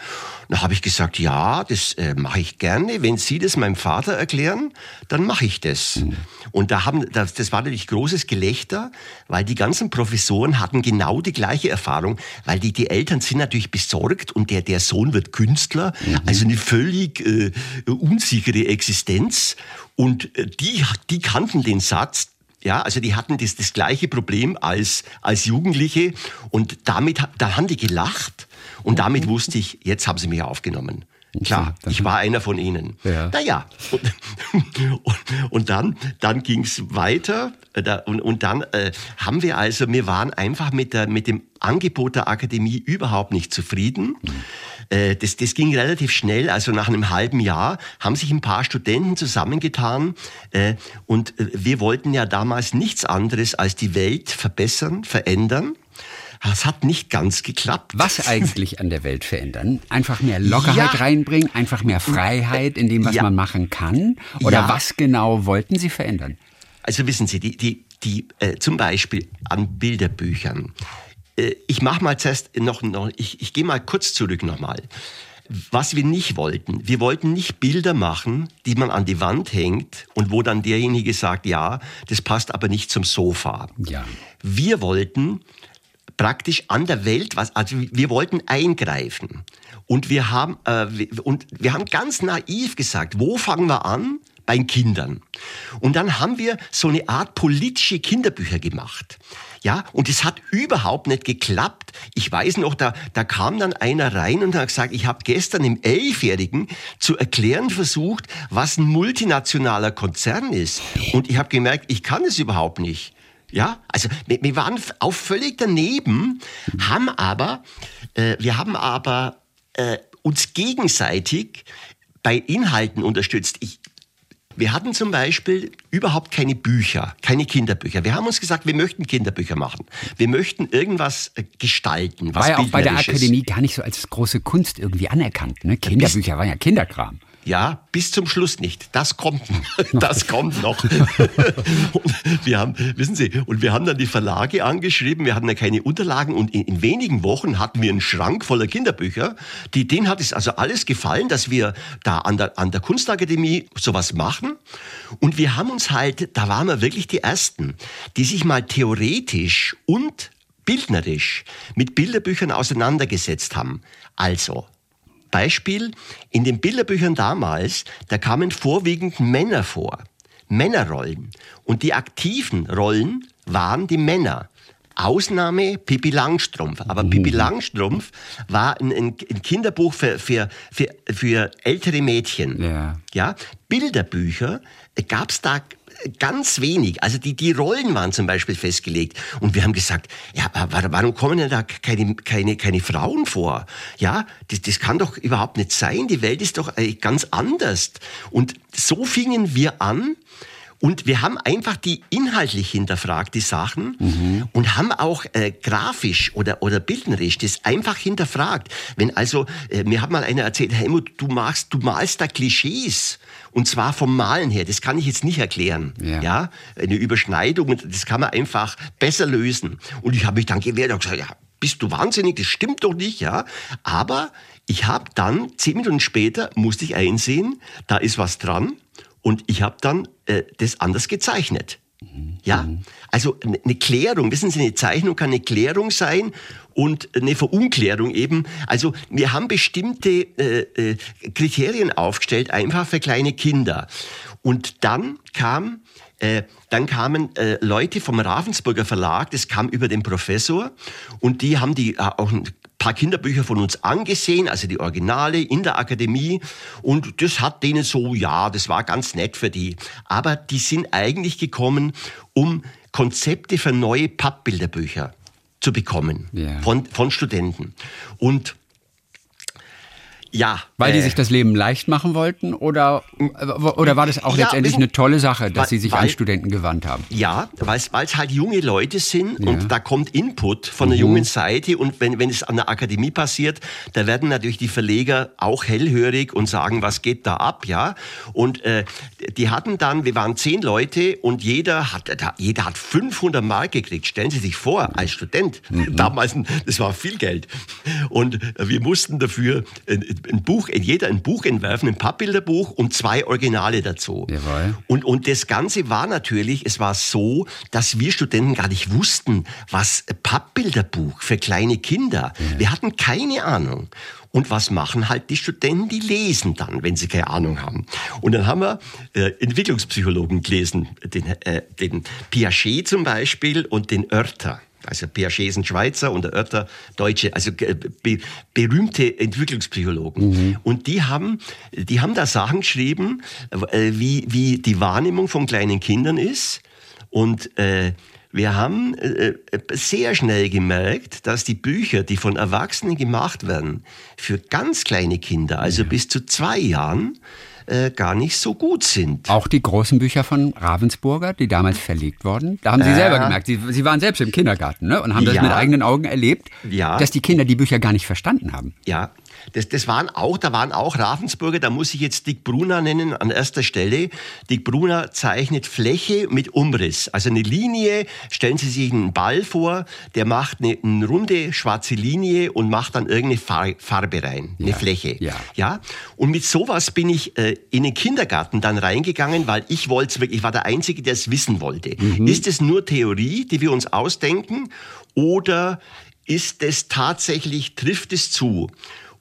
Da habe ich gesagt, ja, das äh, mache ich gerne. Wenn Sie das meinem Vater erklären, dann mache ich das. Mhm. Und da haben, das, das war natürlich großes Gelächter, weil die ganzen Professoren hatten genau die gleiche Erfahrung, weil die, die Eltern sind natürlich besorgt und der, der Sohn wird Künstler, mhm. also eine völlig äh, unsichere Existenz. Und äh, die, die kannten den Satz, ja, also die hatten das, das gleiche Problem als, als Jugendliche. Und damit, da haben die gelacht. Und damit wusste ich, jetzt haben sie mich aufgenommen. Klar, ich war einer von ihnen. Ja. Naja, und, und, und dann, dann ging es weiter äh, und, und dann äh, haben wir also, wir waren einfach mit, der, mit dem Angebot der Akademie überhaupt nicht zufrieden. Mhm. Äh, das, das ging relativ schnell, also nach einem halben Jahr haben sich ein paar Studenten zusammengetan äh, und äh, wir wollten ja damals nichts anderes als die Welt verbessern, verändern Das hat nicht ganz geklappt. Was eigentlich an der Welt verändern? Einfach mehr Lockerheit Ja. reinbringen, einfach mehr Freiheit in dem, was Ja. man machen kann? Oder Ja. was genau wollten Sie verändern? Also wissen Sie, die, die, die äh, zum Beispiel an Bilderbüchern. Äh, ich mache mal zuerst noch, noch ich, ich gehe mal kurz zurück nochmal. Was wir nicht wollten, wir wollten nicht Bilder machen, die man an die Wand hängt und wo dann derjenige sagt, ja, das passt aber nicht zum Sofa. Ja. Wir wollten praktisch an der Welt was, also wir wollten eingreifen. Und wir haben, äh, und wir haben ganz naiv gesagt, wo fangen wir an? Bei den Kindern. Und dann haben wir so eine Art politische Kinderbücher gemacht. Ja, und es hat überhaupt nicht geklappt. Ich weiß noch, da, da kam dann einer rein und hat gesagt, ich habe gestern im Elfjährigen zu erklären versucht, was ein multinationaler Konzern ist. Und ich habe gemerkt, ich kann es überhaupt nicht. Ja, also wir, wir waren auch völlig daneben, haben aber, äh, wir haben aber äh, uns gegenseitig bei Inhalten unterstützt. Ich, wir hatten zum Beispiel überhaupt keine Bücher, keine Kinderbücher. Wir haben uns gesagt, wir möchten Kinderbücher machen. Wir möchten irgendwas äh, gestalten. Was War ja auch bei der. Akademie gar nicht so als große Kunst irgendwie anerkannt. Ne? Kinderbücher waren ja Kinderkram. Ja, bis zum Schluss nicht. Das kommt, das kommt noch. und wir haben, wissen Sie, und wir haben dann die Verlage angeschrieben. Wir hatten ja keine Unterlagen und in, in wenigen Wochen hatten wir einen Schrank voller Kinderbücher. Die, denen hat es also alles gefallen, dass wir da an der, an der Kunstakademie sowas machen. Und wir haben uns halt, da waren wir wirklich die Ersten, die sich mal theoretisch und bildnerisch mit Bilderbüchern auseinandergesetzt haben. Also, Beispiel, in den Bilderbüchern damals, da kamen vorwiegend Männer vor. Männerrollen. Und die aktiven Rollen waren die Männer. Ausnahme Pippi Langstrumpf. Aber Pippi Langstrumpf war ein, ein, ein Kinderbuch für, für, für, für ältere Mädchen. Ja. Ja, Bilderbücher gab es da ganz wenig. Also die, die Rollen waren zum Beispiel festgelegt. Und wir haben gesagt, ja, warum kommen denn da keine, keine, keine Frauen vor? Ja, das, das kann doch überhaupt nicht sein. Die Welt ist doch äh, ganz anders. Und so fingen wir an. Und wir haben einfach die inhaltlich hinterfragt, die Sachen, und haben auch äh, grafisch oder, oder bildnerisch das einfach hinterfragt. Wenn also, äh, mir hat mal einer erzählt, Helmut, du machst, du malst da Klischees. Und zwar vom Malen her. Das kann ich jetzt nicht erklären. Ja. Ja. Eine Überschneidung, das kann man einfach besser lösen. Und ich habe mich dann gewehrt und gesagt, ja, bist du wahnsinnig, das stimmt doch nicht, ja. Aber ich habe dann, zehn Minuten später, musste ich einsehen, da ist was dran. Und ich habe dann äh, das anders gezeichnet. Ja, also eine Klärung, wissen Sie, eine Zeichnung kann eine Klärung sein und eine Verunklärung eben. Also wir haben bestimmte äh, äh, Kriterien aufgestellt, einfach für kleine Kinder. Und dann kam, äh, dann kamen äh, Leute vom Ravensburger Verlag, das kam über den Professor und die haben die äh, auch paar Kinderbücher von uns angesehen, also die Originale in der Akademie und das hat denen so, ja, das war ganz nett für die. Aber die sind eigentlich gekommen, um Konzepte für neue Pappbilderbücher zu bekommen Ja. von, von Studenten. Und ja, Weil die äh, sich das Leben leicht machen wollten oder, oder war das auch Ja, letztendlich eine tolle Sache, dass weil- sie sich an weil- Studenten gewandt haben? Ja, weil es halt junge Leute sind Ja. und da kommt Input von der jungen Seite und wenn, wenn es an der Akademie passiert, da werden natürlich die Verleger auch hellhörig und sagen, was geht da ab, ja. Und äh, die hatten dann, wir waren zehn Leute und jeder hat, jeder hat 500 Mark gekriegt. Stellen Sie sich vor, als Student, damals, das war viel Geld. Und äh, wir mussten dafür ein, Buch, jeder ein Buch entwerfen, ein Pappbilderbuch und zwei Originale dazu. Jawohl. Und, und das Ganze war natürlich, es war so, dass wir Studenten gar nicht wussten, was Pappbilderbuch für kleine Kinder. Wir hatten keine Ahnung. Und was machen halt die Studenten? Die lesen dann, wenn sie keine Ahnung haben. Und dann haben wir äh, Entwicklungspsychologen gelesen, den, äh, den Piaget zum Beispiel und den Oerter. Also Piaget ist ein Schweizer und der Oerter Deutsche, also äh, be berühmte Entwicklungspsychologen. Und die haben, die haben da Sachen geschrieben, äh, wie, wie die Wahrnehmung von kleinen Kindern ist. Und äh, wir haben äh, sehr schnell gemerkt, dass die Bücher, die von Erwachsenen gemacht werden, für ganz kleine Kinder, also bis zu zwei Jahren, äh, gar nicht so gut sind. Auch die großen Bücher von Ravensburger, die damals verlegt wurden, da haben Sie Äh. selber gemerkt, Sie, Sie waren selbst im Kindergarten ne? und haben das Ja. mit eigenen Augen erlebt, Ja. dass die Kinder die Bücher gar nicht verstanden haben. Ja, das, das waren auch, da waren auch Ravensburger, da muss ich jetzt Dick Brunner nennen an erster Stelle. Dick Brunner zeichnet Fläche mit Umriss. Also eine Linie, stellen Sie sich einen Ball vor, der macht eine, eine runde schwarze Linie und macht dann irgendeine Far- Farbe rein, eine Ja, Fläche. ja. Ja, und mit sowas bin ich äh, in den Kindergarten dann reingegangen, weil ich wollte es wirklich, ich war der Einzige, der es wissen wollte. Ist es nur Theorie, die wir uns ausdenken, oder ist es tatsächlich, trifft es zu?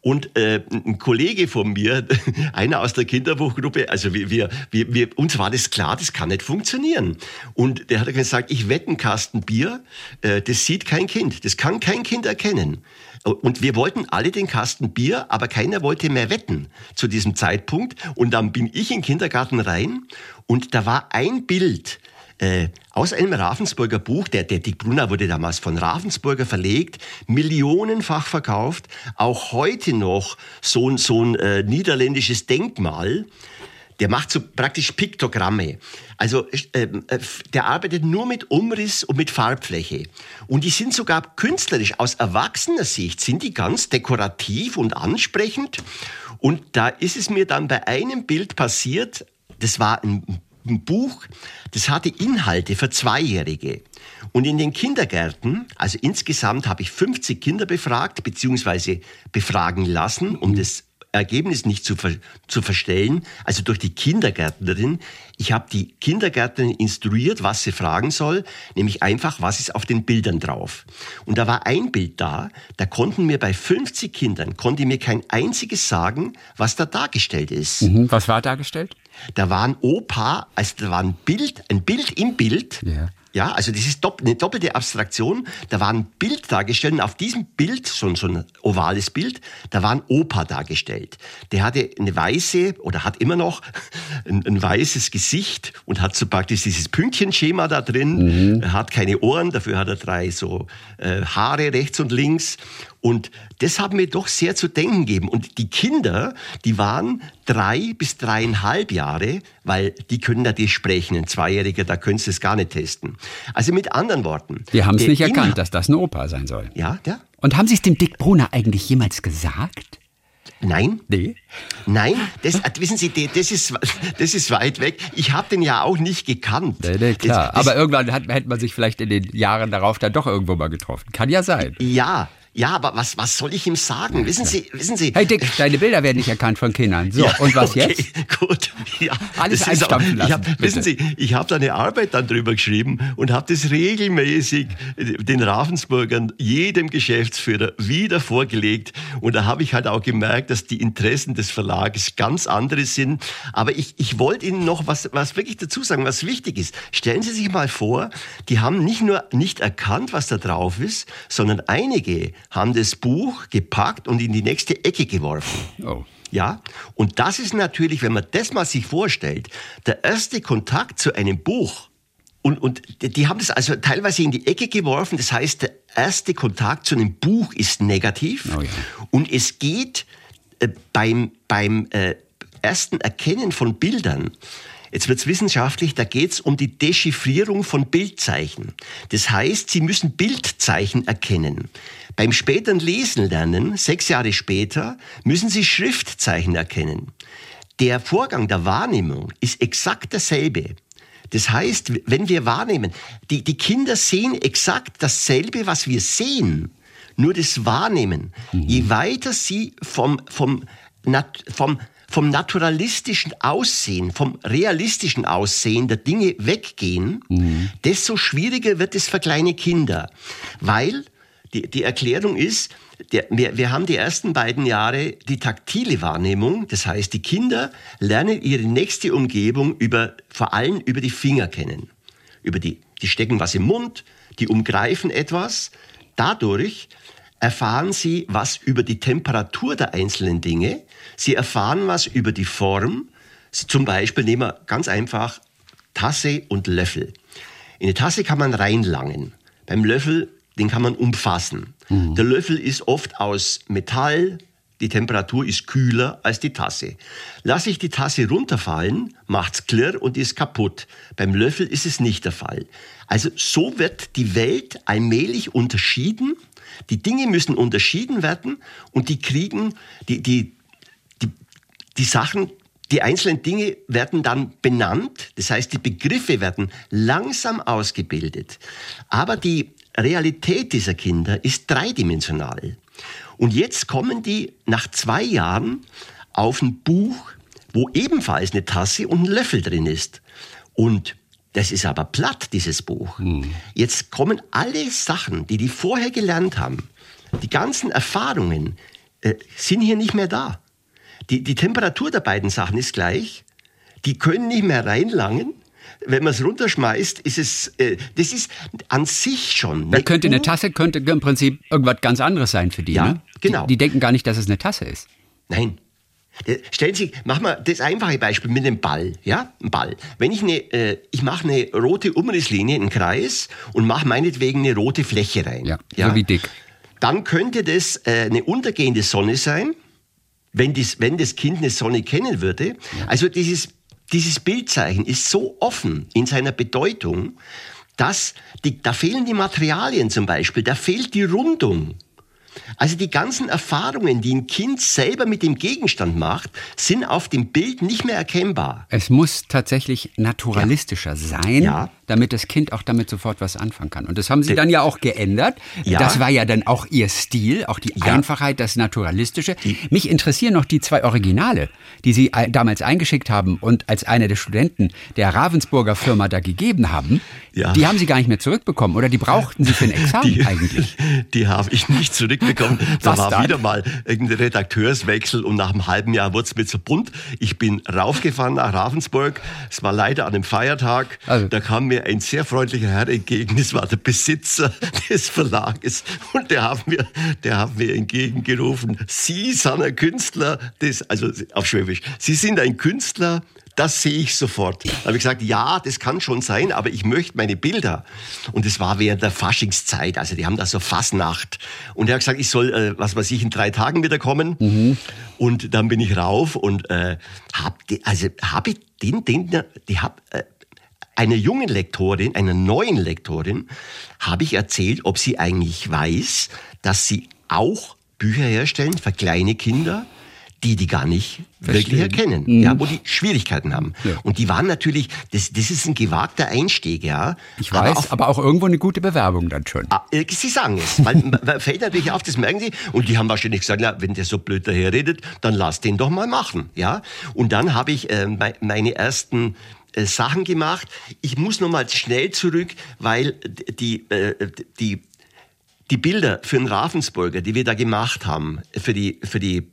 Und äh, ein Kollege von mir, einer aus der Kinderbuchgruppe, also wir, wir, wir, uns war das klar, das kann nicht funktionieren. Und der hat gesagt, ich wette Kasten Bier, äh, das sieht kein Kind, das kann kein Kind erkennen. Und wir wollten alle den Kasten Bier, aber keiner wollte mehr wetten zu diesem Zeitpunkt. Und dann bin ich in den Kindergarten rein und da war ein Bild, äh, aus einem Ravensburger Buch, der, der Dick Brunner wurde damals von Ravensburger verlegt, millionenfach verkauft, auch heute noch so, ein- so ein äh, niederländisches Denkmal. Der macht so praktisch Piktogramme. Also äh, äh, der arbeitet nur mit Umriss und mit Farbfläche. Und die sind sogar künstlerisch, aus erwachsener Sicht, sind die ganz dekorativ und ansprechend. Und da ist es mir dann bei einem Bild passiert, das war ein ein Buch, das hatte Inhalte für Zweijährige. Und in den Kindergärten, also insgesamt habe ich 50 Kinder befragt, beziehungsweise befragen lassen, um das Ergebnis nicht zu, ver zu verstellen, also durch die Kindergärtnerin. Ich habe die Kindergärtnerin instruiert, was sie fragen soll, nämlich einfach, was ist auf den Bildern drauf. Und da war ein Bild da, da konnten mir bei 50 Kindern, konnte mir kein einziges sagen, was da dargestellt ist. Mhm. Was war dargestellt? Da war ein Opa, also da war ein Bild, ein Bild im Bild. Ja. Ja, also das ist dopp eine doppelte Abstraktion. Da war ein Bild dargestellt und auf diesem Bild, so, ein- so ein ovales Bild, da war ein Opa dargestellt. Der hatte eine weiße oder hat immer noch ein, ein weißes Gesicht und hat so praktisch dieses Pünktchenschema da drin. Er hat keine Ohren, dafür hat er drei so äh, Haare rechts und links. Und das hat mir doch sehr zu denken gegeben. Und die Kinder, die waren drei bis dreieinhalb Jahre, weil die können natürlich sprechen. Ein Zweijähriger, da könntest du es gar nicht testen. Also mit anderen Worten. Wir haben es nicht Inhalt- erkannt, dass das ein Opa sein soll. Ja, ja. Und haben Sie es dem Dick Brunner eigentlich jemals gesagt? Nein, Nee. nein, das, äh, wissen Sie, die- das ist, das ist weit weg. Ich habe den ja auch nicht gekannt. Nee, nee, klar. Das, das, Aber irgendwann hat, hätte man sich vielleicht in den Jahren darauf dann doch irgendwo mal getroffen. Kann ja sein. ja, ja, aber was, was soll ich ihm sagen? Wissen Sie, wissen Sie. Hey Dick, deine Bilder werden nicht erkannt von Kindern. So, Ja, und was okay, jetzt? Gut, ja. Alles einstampfen lassen, Ich hab, wissen Sie, ich habe da eine Arbeit dann drüber geschrieben und habe das regelmäßig den Ravensburgern, jedem Geschäftsführer wieder vorgelegt. Und da habe ich halt auch gemerkt, dass die Interessen des Verlages ganz andere sind. Aber ich, ich wollte Ihnen noch was, was wirklich dazu sagen, was wichtig ist. Stellen Sie sich mal vor, die haben nicht nur nicht erkannt, was da drauf ist, sondern einige haben das Buch gepackt und in die nächste Ecke geworfen. Oh. Ja, und das ist natürlich, wenn man das mal sich vorstellt, der erste Kontakt zu einem Buch. Und, und die- haben das also teilweise in die Ecke geworfen. Das heißt, der erste Kontakt zu einem Buch ist negativ. Oh ja. Und es geht äh, beim, beim äh, ersten Erkennen von Bildern, jetzt wird's wissenschaftlich, da geht's um die Dechiffrierung von Bildzeichen. Das heißt, Sie müssen Bildzeichen erkennen. Beim späteren Lesen lernen, sechs Jahre später, müssen Sie Schriftzeichen erkennen. Der Vorgang der Wahrnehmung ist exakt derselbe. Das heißt, wenn wir wahrnehmen, die, die Kinder sehen exakt dasselbe, was wir sehen, nur das Wahrnehmen. Je weiter sie vom, vom, vom, vom naturalistischen Aussehen, vom realistischen Aussehen der Dinge weggehen, desto schwieriger wird es für kleine Kinder. Weil die, die Erklärung ist, der, wir, wir haben die ersten beiden Jahre die taktile Wahrnehmung. Das heißt, die Kinder lernen ihre nächste Umgebung über, vor allem über die Finger kennen. Über die, die stecken was im Mund, die umgreifen etwas. Dadurch erfahren sie was über die Temperatur der einzelnen Dinge. Sie erfahren was über die Form. Zum Beispiel nehmen wir ganz einfach Tasse und Löffel. In eine Tasse kann man reinlangen. Beim Löffel, den kann man umfassen. Der Löffel ist oft aus Metall, die Temperatur ist kühler als die Tasse. Lasse ich die Tasse runterfallen, macht's klirr und ist kaputt. Beim Löffel ist es nicht der Fall. Also so wird die Welt allmählich unterschieden. Die Dinge müssen unterschieden werden und die kriegen, die, die, die, die Sachen, die einzelnen Dinge werden dann benannt. Das heißt, die Begriffe werden langsam ausgebildet. Aber die Realität dieser Kinder ist dreidimensional. Und jetzt kommen die nach zwei Jahren auf ein Buch, wo ebenfalls eine Tasse und ein Löffel drin ist. Und das ist aber platt, dieses Buch. Hm. Jetzt kommen alle Sachen, die die vorher gelernt haben, die ganzen Erfahrungen, äh, sind hier nicht mehr da. Die, die Temperatur der beiden Sachen ist gleich. Die können nicht mehr reinlangen wenn man es runterschmeißt, ist es, äh, das ist an sich schon. Da könnte eine Tasse könnte im Prinzip irgendwas ganz anderes sein für die. Ja, ne? genau. Die, die denken gar nicht, dass es eine Tasse ist. Nein. Äh, stellen Sie, machen wir das einfache Beispiel mit dem Ball, ja, ein Ball. Wenn ich eine, äh, ich mache eine rote Umrisslinie, einen Kreis und mache meinetwegen eine rote Fläche rein. Ja, ja. so wie dick. Dann könnte das äh, eine untergehende Sonne sein, wenn, dies, wenn das Kind eine Sonne kennen würde. Ja. Also dieses dieses Bildzeichen ist so offen in seiner Bedeutung, dass die, da fehlen die Materialien zum Beispiel, da fehlt die Rundung. Also die ganzen Erfahrungen, die ein Kind selber mit dem Gegenstand macht, sind auf dem Bild nicht mehr erkennbar. Es muss tatsächlich naturalistischer ja. sein, ja. Damit das Kind auch damit sofort was anfangen kann. Und das haben Sie dann ja auch geändert. Ja. Das war ja dann auch Ihr Stil, auch die Einfachheit, das Naturalistische. Mich interessieren noch die zwei Originale, die Sie damals eingeschickt haben und als einer der Studenten der Ravensburger Firma da gegeben haben. Die haben Sie gar nicht mehr zurückbekommen oder die brauchten Sie für ein Examen die, eigentlich? Die habe ich nicht zurückbekommen. Da war dann? wieder mal irgendein Redakteurswechsel und nach einem halben Jahr wurde es mir zu bunt. Ich bin raufgefahren nach Ravensburg. Es war leider an einem Feiertag. Also. Da kam mir ein sehr freundlicher Herr entgegen. Das war der Besitzer des Verlages und der hat mir, der hat mir entgegengerufen, Sie sind ein Künstler, das, also auf Schwäbisch, Sie sind ein Künstler, das sehe ich sofort. Da habe ich gesagt, ja, das kann schon sein, aber ich möchte meine Bilder. Und das war während der Faschingszeit, also die haben da so Fasnacht. Und er hat gesagt, ich soll, äh, was weiß ich, in drei Tagen wieder kommen. Mhm. Und dann bin ich rauf und äh, habe also hab ich den, den, die hab, äh, einer jungen Lektorin, einer neuen Lektorin, habe ich erzählt, ob sie eigentlich weiß, dass sie auch Bücher herstellen für kleine Kinder die die gar nicht Verstehen. wirklich erkennen, mhm. ja, wo die Schwierigkeiten haben. Ja. Und die waren natürlich, das, das ist ein gewagter Einstieg, ja. Ich weiß, aber auch, aber auch irgendwo eine gute Bewerbung dann schon. Ah, äh, sie sagen es, weil man fällt natürlich auf, das merken sie. Und die haben wahrscheinlich gesagt, na, wenn der so blöd daher redet, dann lass den doch mal machen, ja. Und dann habe ich äh, meine ersten Sachen gemacht. Ich muss noch mal schnell zurück, weil die, äh, die, die Bilder für den Ravensburger, die wir da gemacht haben, für die, für die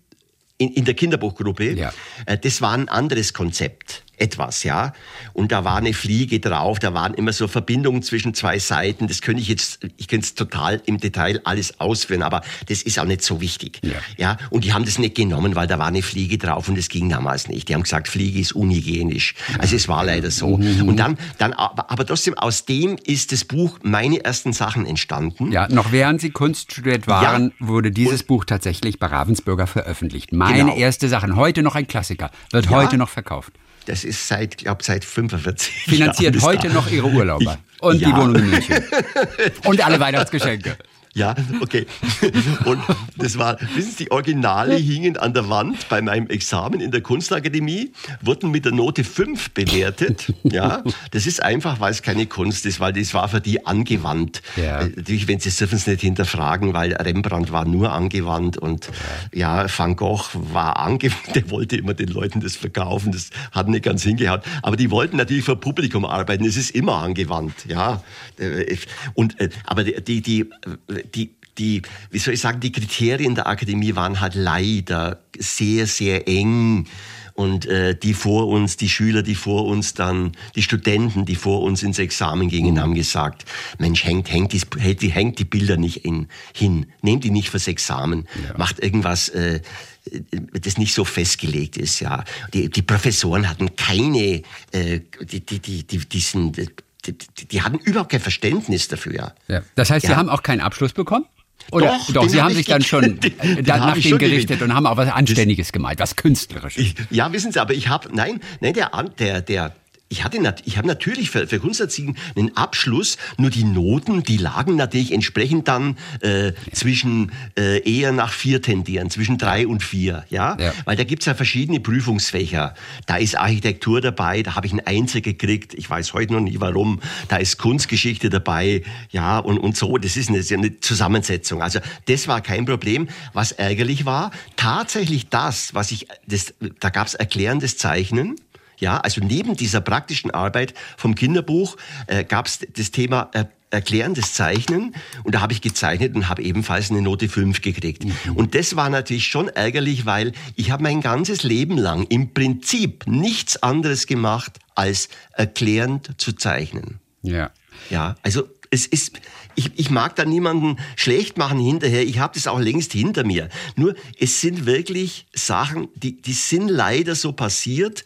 in, in der Kinderbuchgruppe, ja. Äh, das war ein anderes Konzept etwas, ja. Und da war eine Fliege drauf, da waren immer so Verbindungen zwischen zwei Seiten. Das könnte ich jetzt, ich könnte es total im Detail alles ausführen, aber das ist auch nicht so wichtig. Ja. ja. Und die haben das nicht genommen, weil da war eine Fliege drauf und das ging damals nicht. Die haben gesagt, Fliege ist unhygienisch. Ja. Also es war leider so. Mhm. Und dann, dann, aber, aber trotzdem, aus dem ist das Buch meine ersten Sachen entstanden. Ja, noch während Sie Kunst studiert waren, ja. wurde dieses und, Buch tatsächlich bei Ravensburger veröffentlicht. Meine genau. erste Sachen, heute noch ein Klassiker, wird heute noch verkauft. Das ist seit, glaube seit 45 Finanziert Jahren heute noch Ihre Urlauber und ja. die Wohnung in München. und alle Weihnachtsgeschenke. Ja, okay. Und das war, wissen Sie, die Originale hingen an der Wand bei meinem Examen in der Kunstakademie, wurden mit der Note 5 bewertet. Ja, das ist einfach, weil es keine Kunst ist, weil das war für die angewandt. Ja. Äh, natürlich, wenn Sie es dürfen es nicht hinterfragen, weil Rembrandt war nur angewandt und ja, Van Gogh war angewandt, der wollte immer den Leuten das verkaufen, das hat nicht ganz hingehauen. Aber die wollten natürlich für Publikum arbeiten, es ist immer angewandt, ja. Äh, und, äh, aber die, die, die, die, wie soll ich sagen, die Kriterien der Akademie waren halt leider sehr, sehr eng. Und äh, die vor uns, die Schüler, die vor uns dann, die Studenten, die vor uns ins Examen gingen, mhm. haben gesagt, Mensch, hängt, hängt, die, hängt, die, hängt die Bilder nicht in, hin, nehmt die nicht fürs Examen, ja. macht irgendwas, äh, das nicht so festgelegt ist. Ja, die, die Professoren hatten keine, äh, die, die, die, die, diesen die, die, hatten überhaupt kein Verständnis dafür. Ja. Das heißt. Sie haben auch keinen Abschluss bekommen? Oder Doch, doch, Sie hab haben ich sich dann schon den- dann nach dem gerichtet gewählt. und haben auch was Anständiges gemalt, was Künstlerisches. Ich, ja, wissen Sie, aber ich habe, nein, nein, der, der, der, ich hatte, nat- ich habe natürlich für, für Kunsterziehung einen Abschluss, nur die Noten, die lagen natürlich entsprechend dann äh, zwischen äh, eher nach vier tendieren, zwischen drei und vier, ja, Ja. weil da gibt's ja verschiedene Prüfungsfächer. Da ist Architektur dabei, da habe ich einen Einzel gekriegt, ich weiß heute noch nicht warum. Da ist Kunstgeschichte dabei, ja und und so. Das ist eine, das ist eine Zusammensetzung. Also das war kein Problem. Was ärgerlich war, tatsächlich das, was ich, das, da gab's erklärendes Zeichnen. Ja, also neben dieser praktischen Arbeit vom Kinderbuch äh, gab es das Thema äh, erklärendes Zeichnen und da habe ich gezeichnet und habe ebenfalls eine Note 5 gekriegt. Und das war natürlich schon ärgerlich, weil ich habe mein ganzes Leben lang im Prinzip nichts anderes gemacht, als erklärend zu zeichnen. Ja. Ja, also es ist, ich, ich mag da niemanden schlecht machen hinterher. Ich habe das auch längst hinter mir. Nur es sind wirklich Sachen, die, die sind leider so passiert.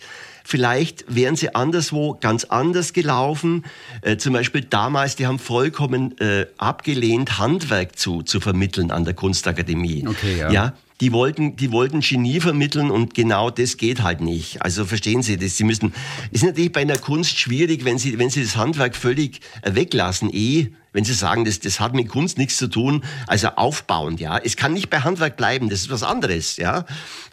Vielleicht wären sie anderswo ganz anders gelaufen. Äh, zum Beispiel damals, die haben vollkommen äh, abgelehnt, Handwerk zu, zu vermitteln an der Kunstakademie. Okay, ja. ja die wollten, die wollten Genie vermitteln und genau das geht halt nicht. Also verstehen Sie das? Sie müssen, ist natürlich bei einer Kunst schwierig, wenn Sie, wenn Sie das Handwerk völlig äh, weglassen, eh, wenn Sie sagen, das, das hat mit Kunst nichts zu tun, also aufbauend, ja. Es kann nicht bei Handwerk bleiben, das ist was anderes, ja.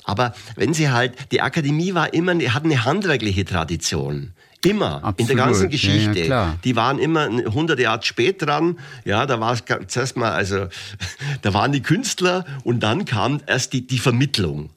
Aber wenn Sie halt, die Akademie war immer, hat eine handwerkliche Tradition. Immer. In der Absolut. ganzen Ja, ja, Geschichte. klar. Die waren immer 100 Jahre spät dran. Ja, da war es zuerst mal, also, da waren die Künstler und dann kam erst die, die Vermittlung.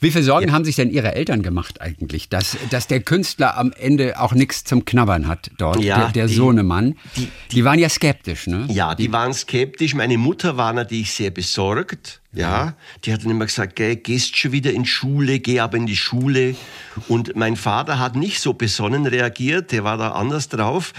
Wie viel Sorgen haben sich denn Ihre Eltern gemacht eigentlich, dass, dass der Künstler am Ende auch nichts zum Knabbern hat dort, Ja, der, der die- Sohnemann? die- Die, waren ja skeptisch, ne? Ja, die waren skeptisch. Meine Mutter war natürlich sehr besorgt. Ja, die hat dann immer gesagt, geh, gehst schon wieder in Schule, geh aber in die Schule. Und mein Vater hat nicht so besonnen reagiert, der war da anders drauf.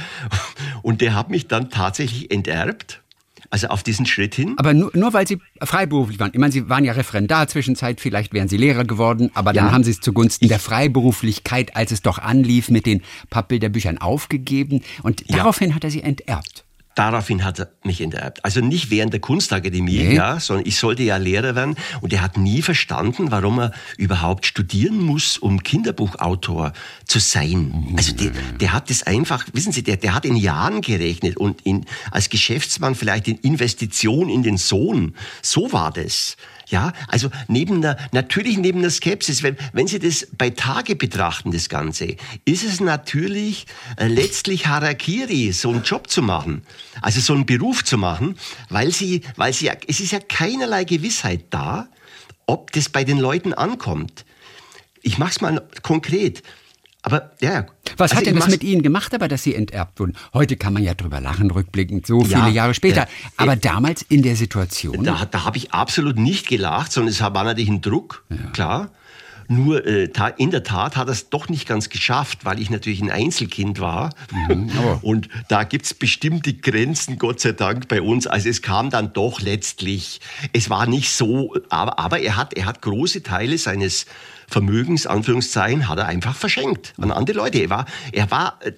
Und der hat mich dann tatsächlich enterbt. Also auf diesen Schritt hin. Aber nur, nur weil Sie freiberuflich waren. Ich meine, Sie waren ja Referendar zwischenzeit, vielleicht wären Sie Lehrer geworden, aber dann Ja. haben Sie es zugunsten der Freiberuflichkeit, als es doch anlief, mit den Pappbilderbüchern aufgegeben. Und Ja. daraufhin hat er Sie enterbt. Daraufhin hat er mich enterbt. Also nicht während der Kunstakademie, Nee. ja, sondern ich sollte ja Lehrer werden. Und er hat nie verstanden, warum er überhaupt studieren muss, um Kinderbuchautor zu sein. Also der, der hat das einfach, wissen Sie, der, der hat in Jahren gerechnet und in, als Geschäftsmann vielleicht in Investition in den Sohn. So war das. Ja, also neben der, natürlich neben der Skepsis, wenn, wenn Sie das bei Tage betrachten, das Ganze, ist es natürlich äh, letztlich Harakiri, so einen Job zu machen, also so einen Beruf zu machen, weil Sie, weil Sie, es ist ja keinerlei Gewissheit da, ob das bei den Leuten ankommt. Ich mach's mal konkret. Aber ja, ja. Was Also hat denn das mit Ihnen gemacht, aber dass Sie enterbt wurden? Heute kann man ja drüber lachen, rückblickend, so Ja, viele Jahre später. ja. aber damals in der Situation. Da, da habe ich absolut nicht gelacht, sondern es war natürlich ein Druck, klar. Nur äh, in der Tat hat er es doch nicht ganz geschafft, weil ich natürlich ein Einzelkind war. aber- Und da gibt's bestimmte Grenzen, Gott sei Dank, bei uns. Also es kam dann doch letztlich, es war nicht so, aber, aber er, hat, er hat große Teile seines Vermögens, Anführungszeichen, hat er einfach verschenkt an andere Leute. Er war, er war äh,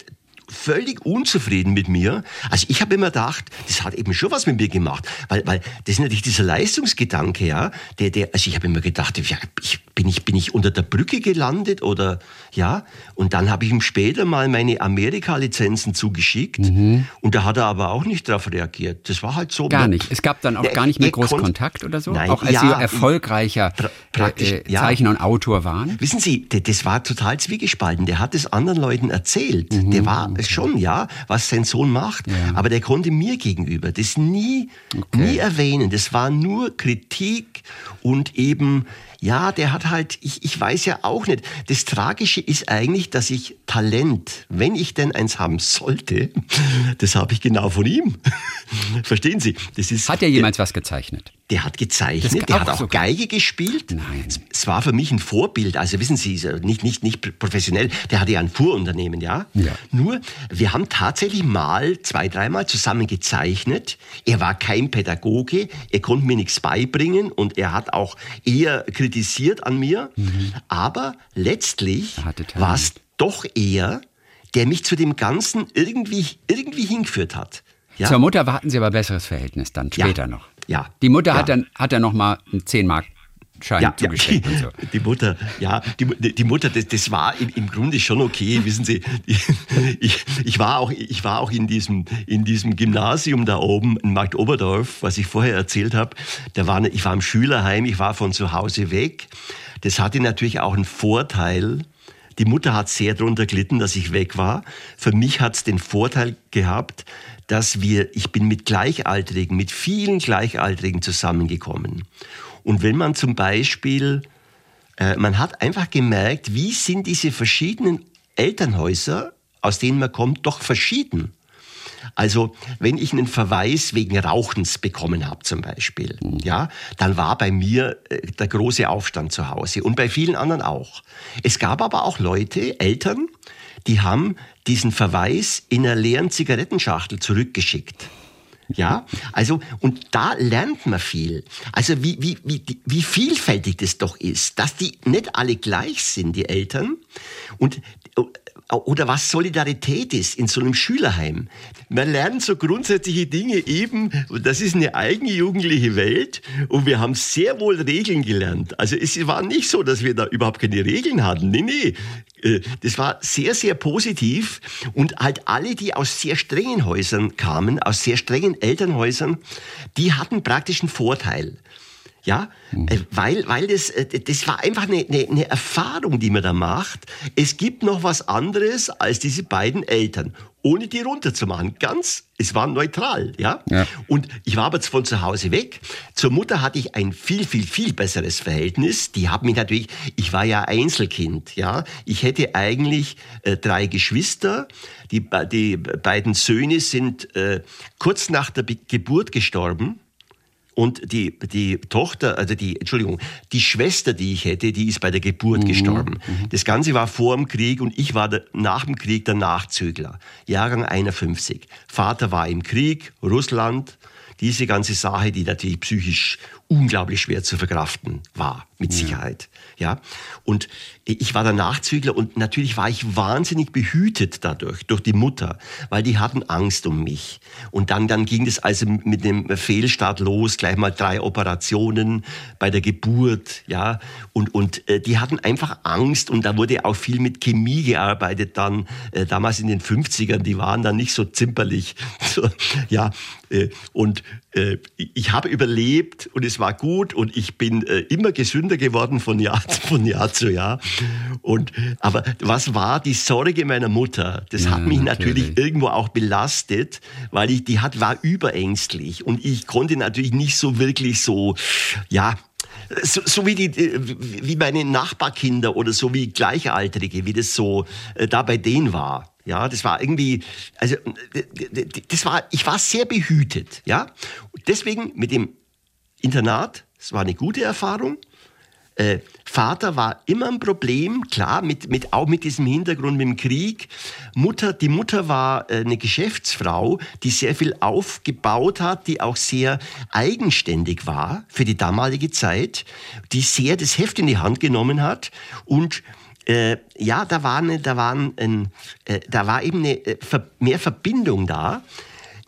völlig unzufrieden mit mir. Also ich habe immer gedacht, das hat eben schon was mit mir gemacht, weil, weil das ist natürlich dieser Leistungsgedanke, ja, der, der, also ich habe immer gedacht, ja, ich, bin ich bin ich unter der Brücke gelandet oder ja, und dann habe ich ihm später mal meine Amerika-Lizenzen zugeschickt und da hat er aber auch nicht darauf reagiert. Das war halt so. Gar nicht. Es gab dann auch Der- gar nicht mehr er groß Kontakt oder so? Nein, auch als ja, Sie erfolgreicher pra- praktisch, äh, äh, ja. Zeichner und Autor waren? Wissen Sie, das war total zwiegespalten. Der hat es anderen Leuten erzählt. Der war schon, ja, was sein Sohn macht. Aber der konnte mir gegenüber das nie, nie erwähnen. Das war nur Kritik und eben, ja, der hat halt, ich, ich weiß ja auch nicht. Das Tragische ist eigentlich, dass ich Talent, wenn ich denn eins haben sollte, das habe ich genau von ihm. Verstehen Sie? Das ist, Hat er jemals was gezeichnet? Der hat gezeichnet, auch der hat auch sogar. Geige gespielt. Nein. Es- war für mich ein Vorbild. Also wissen Sie, nicht, nicht, nicht professionell. Der hatte ja ein Fuhrunternehmen, ja? Ja. Nur, wir haben tatsächlich mal, zwei, dreimal zusammen gezeichnet. Er war kein Pädagoge. Er konnte mir nichts beibringen und er hat auch eher kritisiert an mir. Aber letztlich war es doch er, der mich zu dem Ganzen irgendwie, irgendwie hingeführt hat. Ja? Zur Mutter hatten Sie aber besseres Verhältnis dann, Ja. später noch. Ja. Die Mutter ja. hat dann hat dann noch mal einen 10 Mark Schein ja, zugesteckt ja, und so. Die Mutter, ja, die, die Mutter, das, das war im, im Grunde schon okay, wissen Sie. Ich, ich, war auch, ich war auch in diesem, in diesem Gymnasium da oben in Markt Oberdorf, was ich vorher erzählt habe. Da war, ich war im Schülerheim, ich war von zu Hause weg. Das hatte natürlich auch einen Vorteil. Die Mutter hat sehr darunter gelitten, dass ich weg war. Für mich hat es den Vorteil gehabt, dass wir, ich bin mit Gleichaltrigen, mit vielen Gleichaltrigen zusammengekommen. Und wenn man zum Beispiel, äh, man hat einfach gemerkt, wie sind diese verschiedenen Elternhäuser, aus denen man kommt, doch verschieden. Also, wenn ich einen Verweis wegen Rauchens bekommen habe, zum Beispiel, ja, dann war bei mir äh, der große Aufstand zu Hause und bei vielen anderen auch. Es gab aber auch Leute, Eltern, die haben diesen Verweis in einer leeren Zigarettenschachtel zurückgeschickt. Ja, also, und da lernt man viel. Also, wie, wie, wie, wie vielfältig das doch ist, dass die nicht alle gleich sind, die Eltern. Und, oder was Solidarität ist in so einem Schülerheim. Man lernt so grundsätzliche Dinge eben, das ist eine eigene jugendliche Welt und wir haben sehr wohl Regeln gelernt. Also es war nicht so, dass wir da überhaupt keine Regeln hatten. Nee, nee. Äh, das war sehr, sehr positiv und halt alle, die aus sehr strengen Häusern kamen, aus sehr strengen Elternhäusern, die hatten praktisch einen Vorteil. Ja, mhm. weil, weil das, äh, das war einfach eine, eine, eine Erfahrung, die man da macht. Es gibt noch was anderes als diese beiden Eltern ohne die runterzumachen. Ganz, es war neutral, ja? ja. Und ich war aber von zu Hause weg. Zur Mutter hatte ich ein viel, viel, viel besseres Verhältnis. Die hat mich natürlich, ich war ja Einzelkind, ja? Ich hätte eigentlich äh, drei Geschwister. Die, die beiden Söhne sind äh, kurz nach der Geburt gestorben. Und die, die Tochter, also die, Entschuldigung, die Schwester, die ich hätte, die ist bei der Geburt mhm. gestorben. Mhm. Das Ganze war vor dem Krieg und ich war der, nach dem Krieg der Nachzügler. Jahrgang 51. Vater war im Krieg, Russland. Diese ganze Sache, die natürlich psychisch unglaublich schwer zu verkraften war, mit Sicherheit. Ja. Und ich war der Nachzügler und natürlich war ich wahnsinnig behütet dadurch, durch die Mutter, weil die hatten Angst um mich. Und dann, dann ging es also mit dem Fehlstart los, gleich mal drei Operationen bei der Geburt, ja. Und, und äh, die hatten einfach Angst und da wurde auch viel mit Chemie gearbeitet dann, äh, damals in den 50ern, die waren dann nicht so zimperlich. Ja. Äh, und ich habe überlebt und es war gut und ich bin äh, immer gesünder geworden von Jahr, von Jahr zu Jahr. Und, aber was war die Sorge meiner Mutter? Das ja, hat mich natürlich. natürlich. irgendwo auch belastet, weil ich, die hat, war überängstlich und ich konnte natürlich nicht so wirklich so, ja, so, so wie, die, wie meine Nachbarkinder oder so wie Gleichaltrige, wie das so äh, da bei denen war. Ja, das war irgendwie, also das war, ich war sehr behütet, ja. Deswegen mit dem Internat, es war eine gute Erfahrung. Äh, Vater war immer ein Problem, klar, mit, mit, auch mit diesem Hintergrund mit dem Krieg. Mutter, die Mutter war äh, eine Geschäftsfrau, die sehr viel aufgebaut hat, die auch sehr eigenständig war für die damalige Zeit, die sehr das Heft in die Hand genommen hat und äh, ja, da war, eine, da, waren ein, äh, da war eben eine, äh, mehr Verbindung da.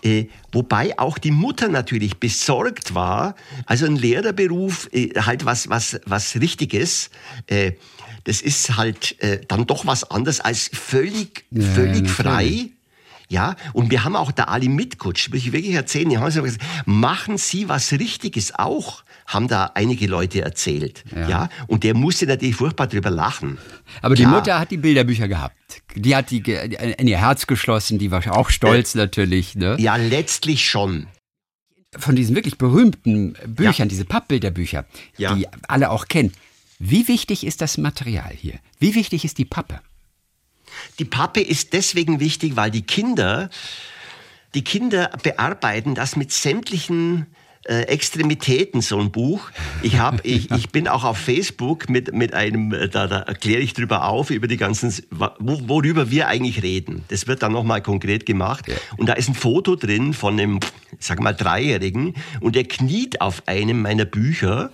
Äh, wobei auch die Mutter natürlich besorgt war. Also ein Lehrerberuf, äh, halt was, was, was Richtiges. Äh, das ist halt äh, dann doch was anderes als völlig, ja, völlig frei. Ja, und wir haben auch da Ali Mitkutsch, will ich wirklich erzählen, die haben gesagt, machen Sie was Richtiges auch haben da einige Leute erzählt. Ja. ja? Und der musste natürlich furchtbar drüber lachen. Aber die Mutter hat die Bilderbücher gehabt. Die hat die in ihr Herz geschlossen, die war auch stolz äh, natürlich. Ne? Ja, letztlich schon. Von diesen wirklich berühmten Büchern, ja. diese Pappbilderbücher, ja. die alle auch kennen. Wie wichtig ist das Material hier? Wie wichtig ist die Pappe? Die Pappe ist deswegen wichtig, weil die Kinder, die Kinder bearbeiten das mit sämtlichen äh, Extremitäten, so ein Buch. Ich, hab, ich, ich bin auch auf Facebook mit, mit einem, äh, da, da erkläre ich drüber auf, über die ganzen, worüber wir eigentlich reden. Das wird dann nochmal konkret gemacht. Ja. Und da ist ein Foto drin von einem, sag mal, Dreijährigen und der kniet auf einem meiner Bücher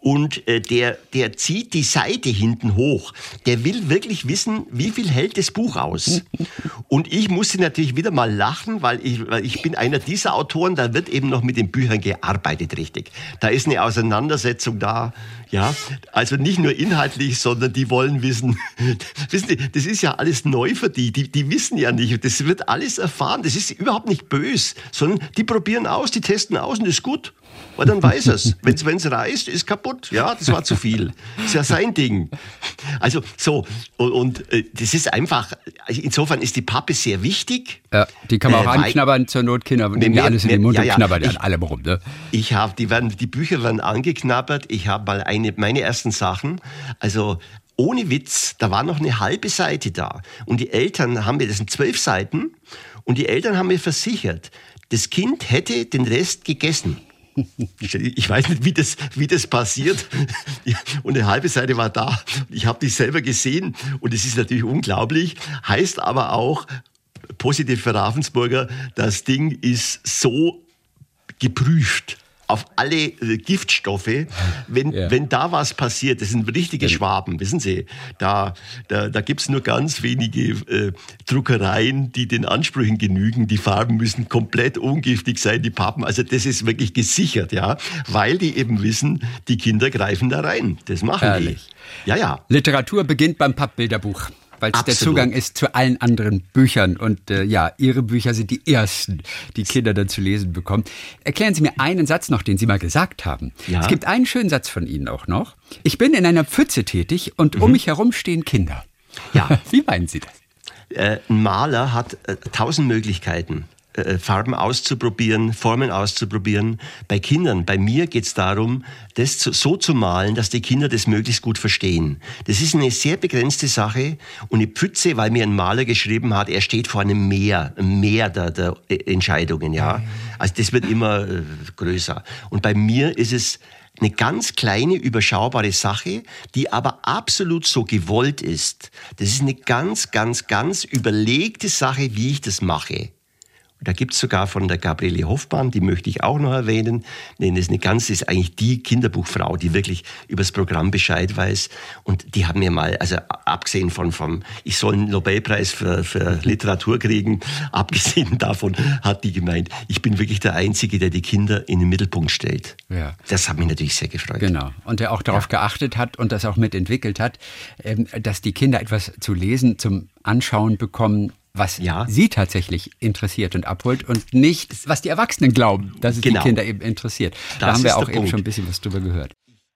und äh, der, der zieht die Seite hinten hoch. Der will wirklich wissen, wie viel hält das Buch aus. Und ich musste natürlich wieder mal lachen, weil ich, weil ich bin einer dieser Autoren, da wird eben noch mit den Büchern gearbeitet richtig. Da ist eine Auseinandersetzung da, ja. Also nicht nur inhaltlich, sondern die wollen wissen, wissen Sie, das ist ja alles neu für die. die. Die wissen ja nicht, das wird alles erfahren. Das ist überhaupt nicht bös, sondern die probieren aus, die testen aus und das ist gut. Weil dann weiß es. Wenn es reißt, ist kaputt. Ja, das war zu viel. Ist ja sein Ding. Also so, und, und äh, das ist einfach, insofern ist die Pappe sehr wichtig. Ja, die kann man auch äh, anknabbern zur Not, Kinder nehmen ja alles in den Mund ja, ja, und knabbern ich, an allem rum. Ne? Ich habe, die werden, die Bücher werden angeknabbert. Ich habe mal eine, meine ersten Sachen, also ohne Witz, da war noch eine halbe Seite da. Und die Eltern haben mir, das sind zwölf Seiten, und die Eltern haben mir versichert, das Kind hätte den Rest gegessen. Ich weiß nicht, wie das, wie das passiert. Und eine halbe Seite war da. Ich habe die selber gesehen und es ist natürlich unglaublich. Heißt aber auch, positiv für Ravensburger, das Ding ist so geprüft auf alle äh, Giftstoffe. Wenn, ja. wenn da was passiert, das sind richtige Schwaben, wissen Sie, da, da, da gibt es nur ganz wenige äh, Druckereien, die den Ansprüchen genügen. Die Farben müssen komplett ungiftig sein, die Pappen. Also das ist wirklich gesichert, ja, weil die eben wissen, die Kinder greifen da rein. Das machen Herrlich. die. Ja, ja. Literatur beginnt beim Pappbilderbuch weil es der Zugang ist zu allen anderen Büchern. Und äh, ja, Ihre Bücher sind die ersten, die Kinder dann zu lesen bekommen. Erklären Sie mir einen Satz noch, den Sie mal gesagt haben. Ja. Es gibt einen schönen Satz von Ihnen auch noch. Ich bin in einer Pfütze tätig und mhm. um mich herum stehen Kinder. Ja. Wie meinen Sie das? Äh, ein Maler hat äh, tausend Möglichkeiten. Äh, Farben auszuprobieren, Formen auszuprobieren. Bei Kindern, bei mir geht es darum, das so zu malen, dass die Kinder das möglichst gut verstehen. Das ist eine sehr begrenzte Sache und eine Pfütze, weil mir ein Maler geschrieben hat, er steht vor einem Meer, einem Meer der, der Entscheidungen. Ja, also das wird immer äh, größer. Und bei mir ist es eine ganz kleine, überschaubare Sache, die aber absolut so gewollt ist. Das ist eine ganz, ganz, ganz überlegte Sache, wie ich das mache. Da gibt es sogar von der Gabriele Hoffmann, die möchte ich auch noch erwähnen. Denn das ist eine ganz, ist eigentlich die Kinderbuchfrau, die wirklich über das Programm Bescheid weiß. Und die haben mir mal, also abgesehen von, vom, ich soll einen Nobelpreis für, für Literatur kriegen, abgesehen davon hat die gemeint, ich bin wirklich der Einzige, der die Kinder in den Mittelpunkt stellt. Ja. Das hat mich natürlich sehr gefreut. Genau. Und der auch darauf ja. geachtet hat und das auch mitentwickelt hat, ähm, dass die Kinder etwas zu lesen, zum Anschauen bekommen, was ja. sie tatsächlich interessiert und abholt und nicht, was die Erwachsenen glauben, dass es genau. die Kinder eben interessiert. Das da haben wir auch eben Punkt. schon ein bisschen was drüber gehört.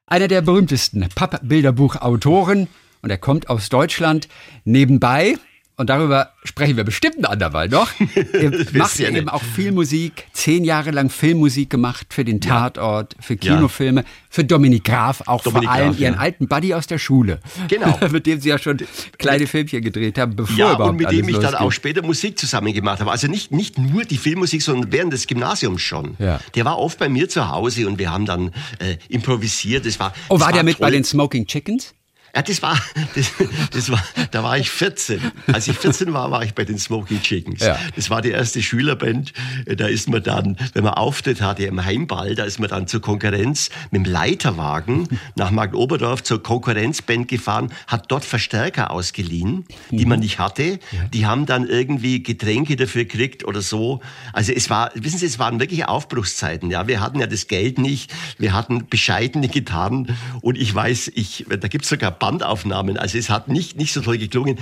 Einer der berühmtesten Pappbilderbuchautoren, und er kommt aus Deutschland, nebenbei und darüber sprechen wir bestimmt ein andermal noch. Er macht ja eben auch viel Musik, zehn Jahre lang Filmmusik gemacht für den Tatort, für Kinofilme, ja. für Dominik Graf, auch Dominik vor allem Graf, ihren ja. alten Buddy aus der Schule. Genau. mit dem sie ja schon kleine Filmchen gedreht haben, bevor ja, überhaupt und mit dem ich dann auch später Musik zusammen gemacht habe. Also nicht, nicht nur die Filmmusik, sondern während des Gymnasiums schon. Ja. Der war oft bei mir zu Hause und wir haben dann äh, improvisiert. Das war, oh, war war der mit toll. bei den Smoking Chickens? Ja, das war, das, das war, da war ich 14. Als ich 14 war, war ich bei den Smoky Chickens. Ja. Das war die erste Schülerband. Da ist man dann, wenn man Auftritt hatte im Heimball, da ist man dann zur Konkurrenz mit dem Leiterwagen nach Marktoberdorf zur Konkurrenzband gefahren, hat dort Verstärker ausgeliehen, die man nicht hatte. Die haben dann irgendwie Getränke dafür gekriegt oder so. Also es war, wissen Sie, es waren wirklich Aufbruchszeiten. Ja, wir hatten ja das Geld nicht. Wir hatten bescheidene Gitarren und ich weiß, ich, da gibt's sogar Bandaufnahmen. Also es hat nicht, nicht so toll geklungen.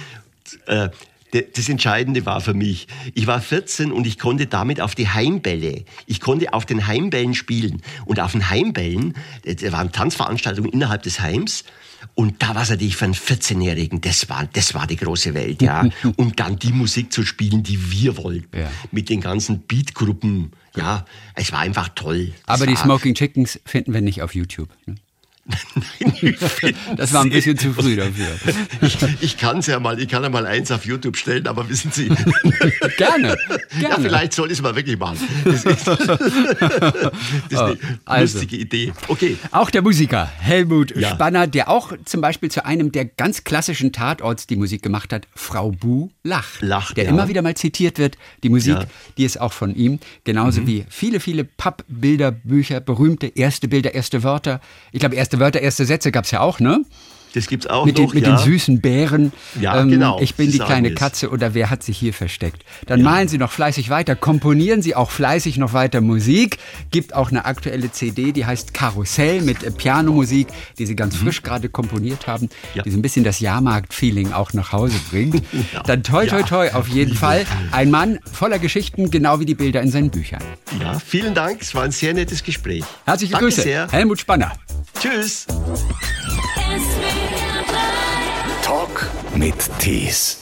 Äh, das Entscheidende war für mich, ich war 14 und ich konnte damit auf die Heimbälle, ich konnte auf den Heimbällen spielen. Und auf den Heimbällen, da waren Tanzveranstaltungen innerhalb des Heims, und da war es natürlich für einen 14-Jährigen, das war, das war die große Welt, ja. und dann die Musik zu spielen, die wir wollten. Ja. Mit den ganzen Beatgruppen. Ja, es war einfach toll. Das Aber die Smoking Chickens finden wir nicht auf YouTube. Ne? Nein, das war ein bisschen zu früh dafür. Ich, ich kann es ja mal, ich kann ja mal eins auf YouTube stellen, aber wissen Sie. gerne, gerne. Ja, vielleicht soll ich es mal wirklich machen. Das ist, das ist eine oh, also. lustige Idee. Okay. Auch der Musiker Helmut ja. Spanner, der auch zum Beispiel zu einem der ganz klassischen Tatorts die Musik gemacht hat, Frau Bu lacht. Lacht, Der ja. immer wieder mal zitiert wird. Die Musik, ja. die ist auch von ihm. Genauso mhm. wie viele, viele Pappbilderbücher, berühmte erste Bilder, erste Wörter. Ich glaube, erste erste Wörter, erste Sätze gab es ja auch, ne? Das gibt's auch mit noch, den, mit ja. den süßen Bären. Ja, genau, Ich bin Sie die kleine es. Katze oder wer hat sich hier versteckt? Dann malen Sie noch fleißig weiter, komponieren Sie auch fleißig noch weiter Musik. Gibt auch eine aktuelle CD, die heißt Karussell mit äh, Pianomusik, die Sie ganz frisch gerade komponiert haben, Mhm. Ja. die so ein bisschen das Jahrmarkt-Feeling auch nach Hause bringt. Ja. Dann toi toi Ja. toi auf jeden Fall. Ein Mann voller Geschichten, genau wie die Bilder in seinen Büchern. Ja, vielen Dank. Es war ein sehr nettes Gespräch. Herzliche Danke Grüße, sehr. Helmut Spanner. Tschüss. Talk mit Tees.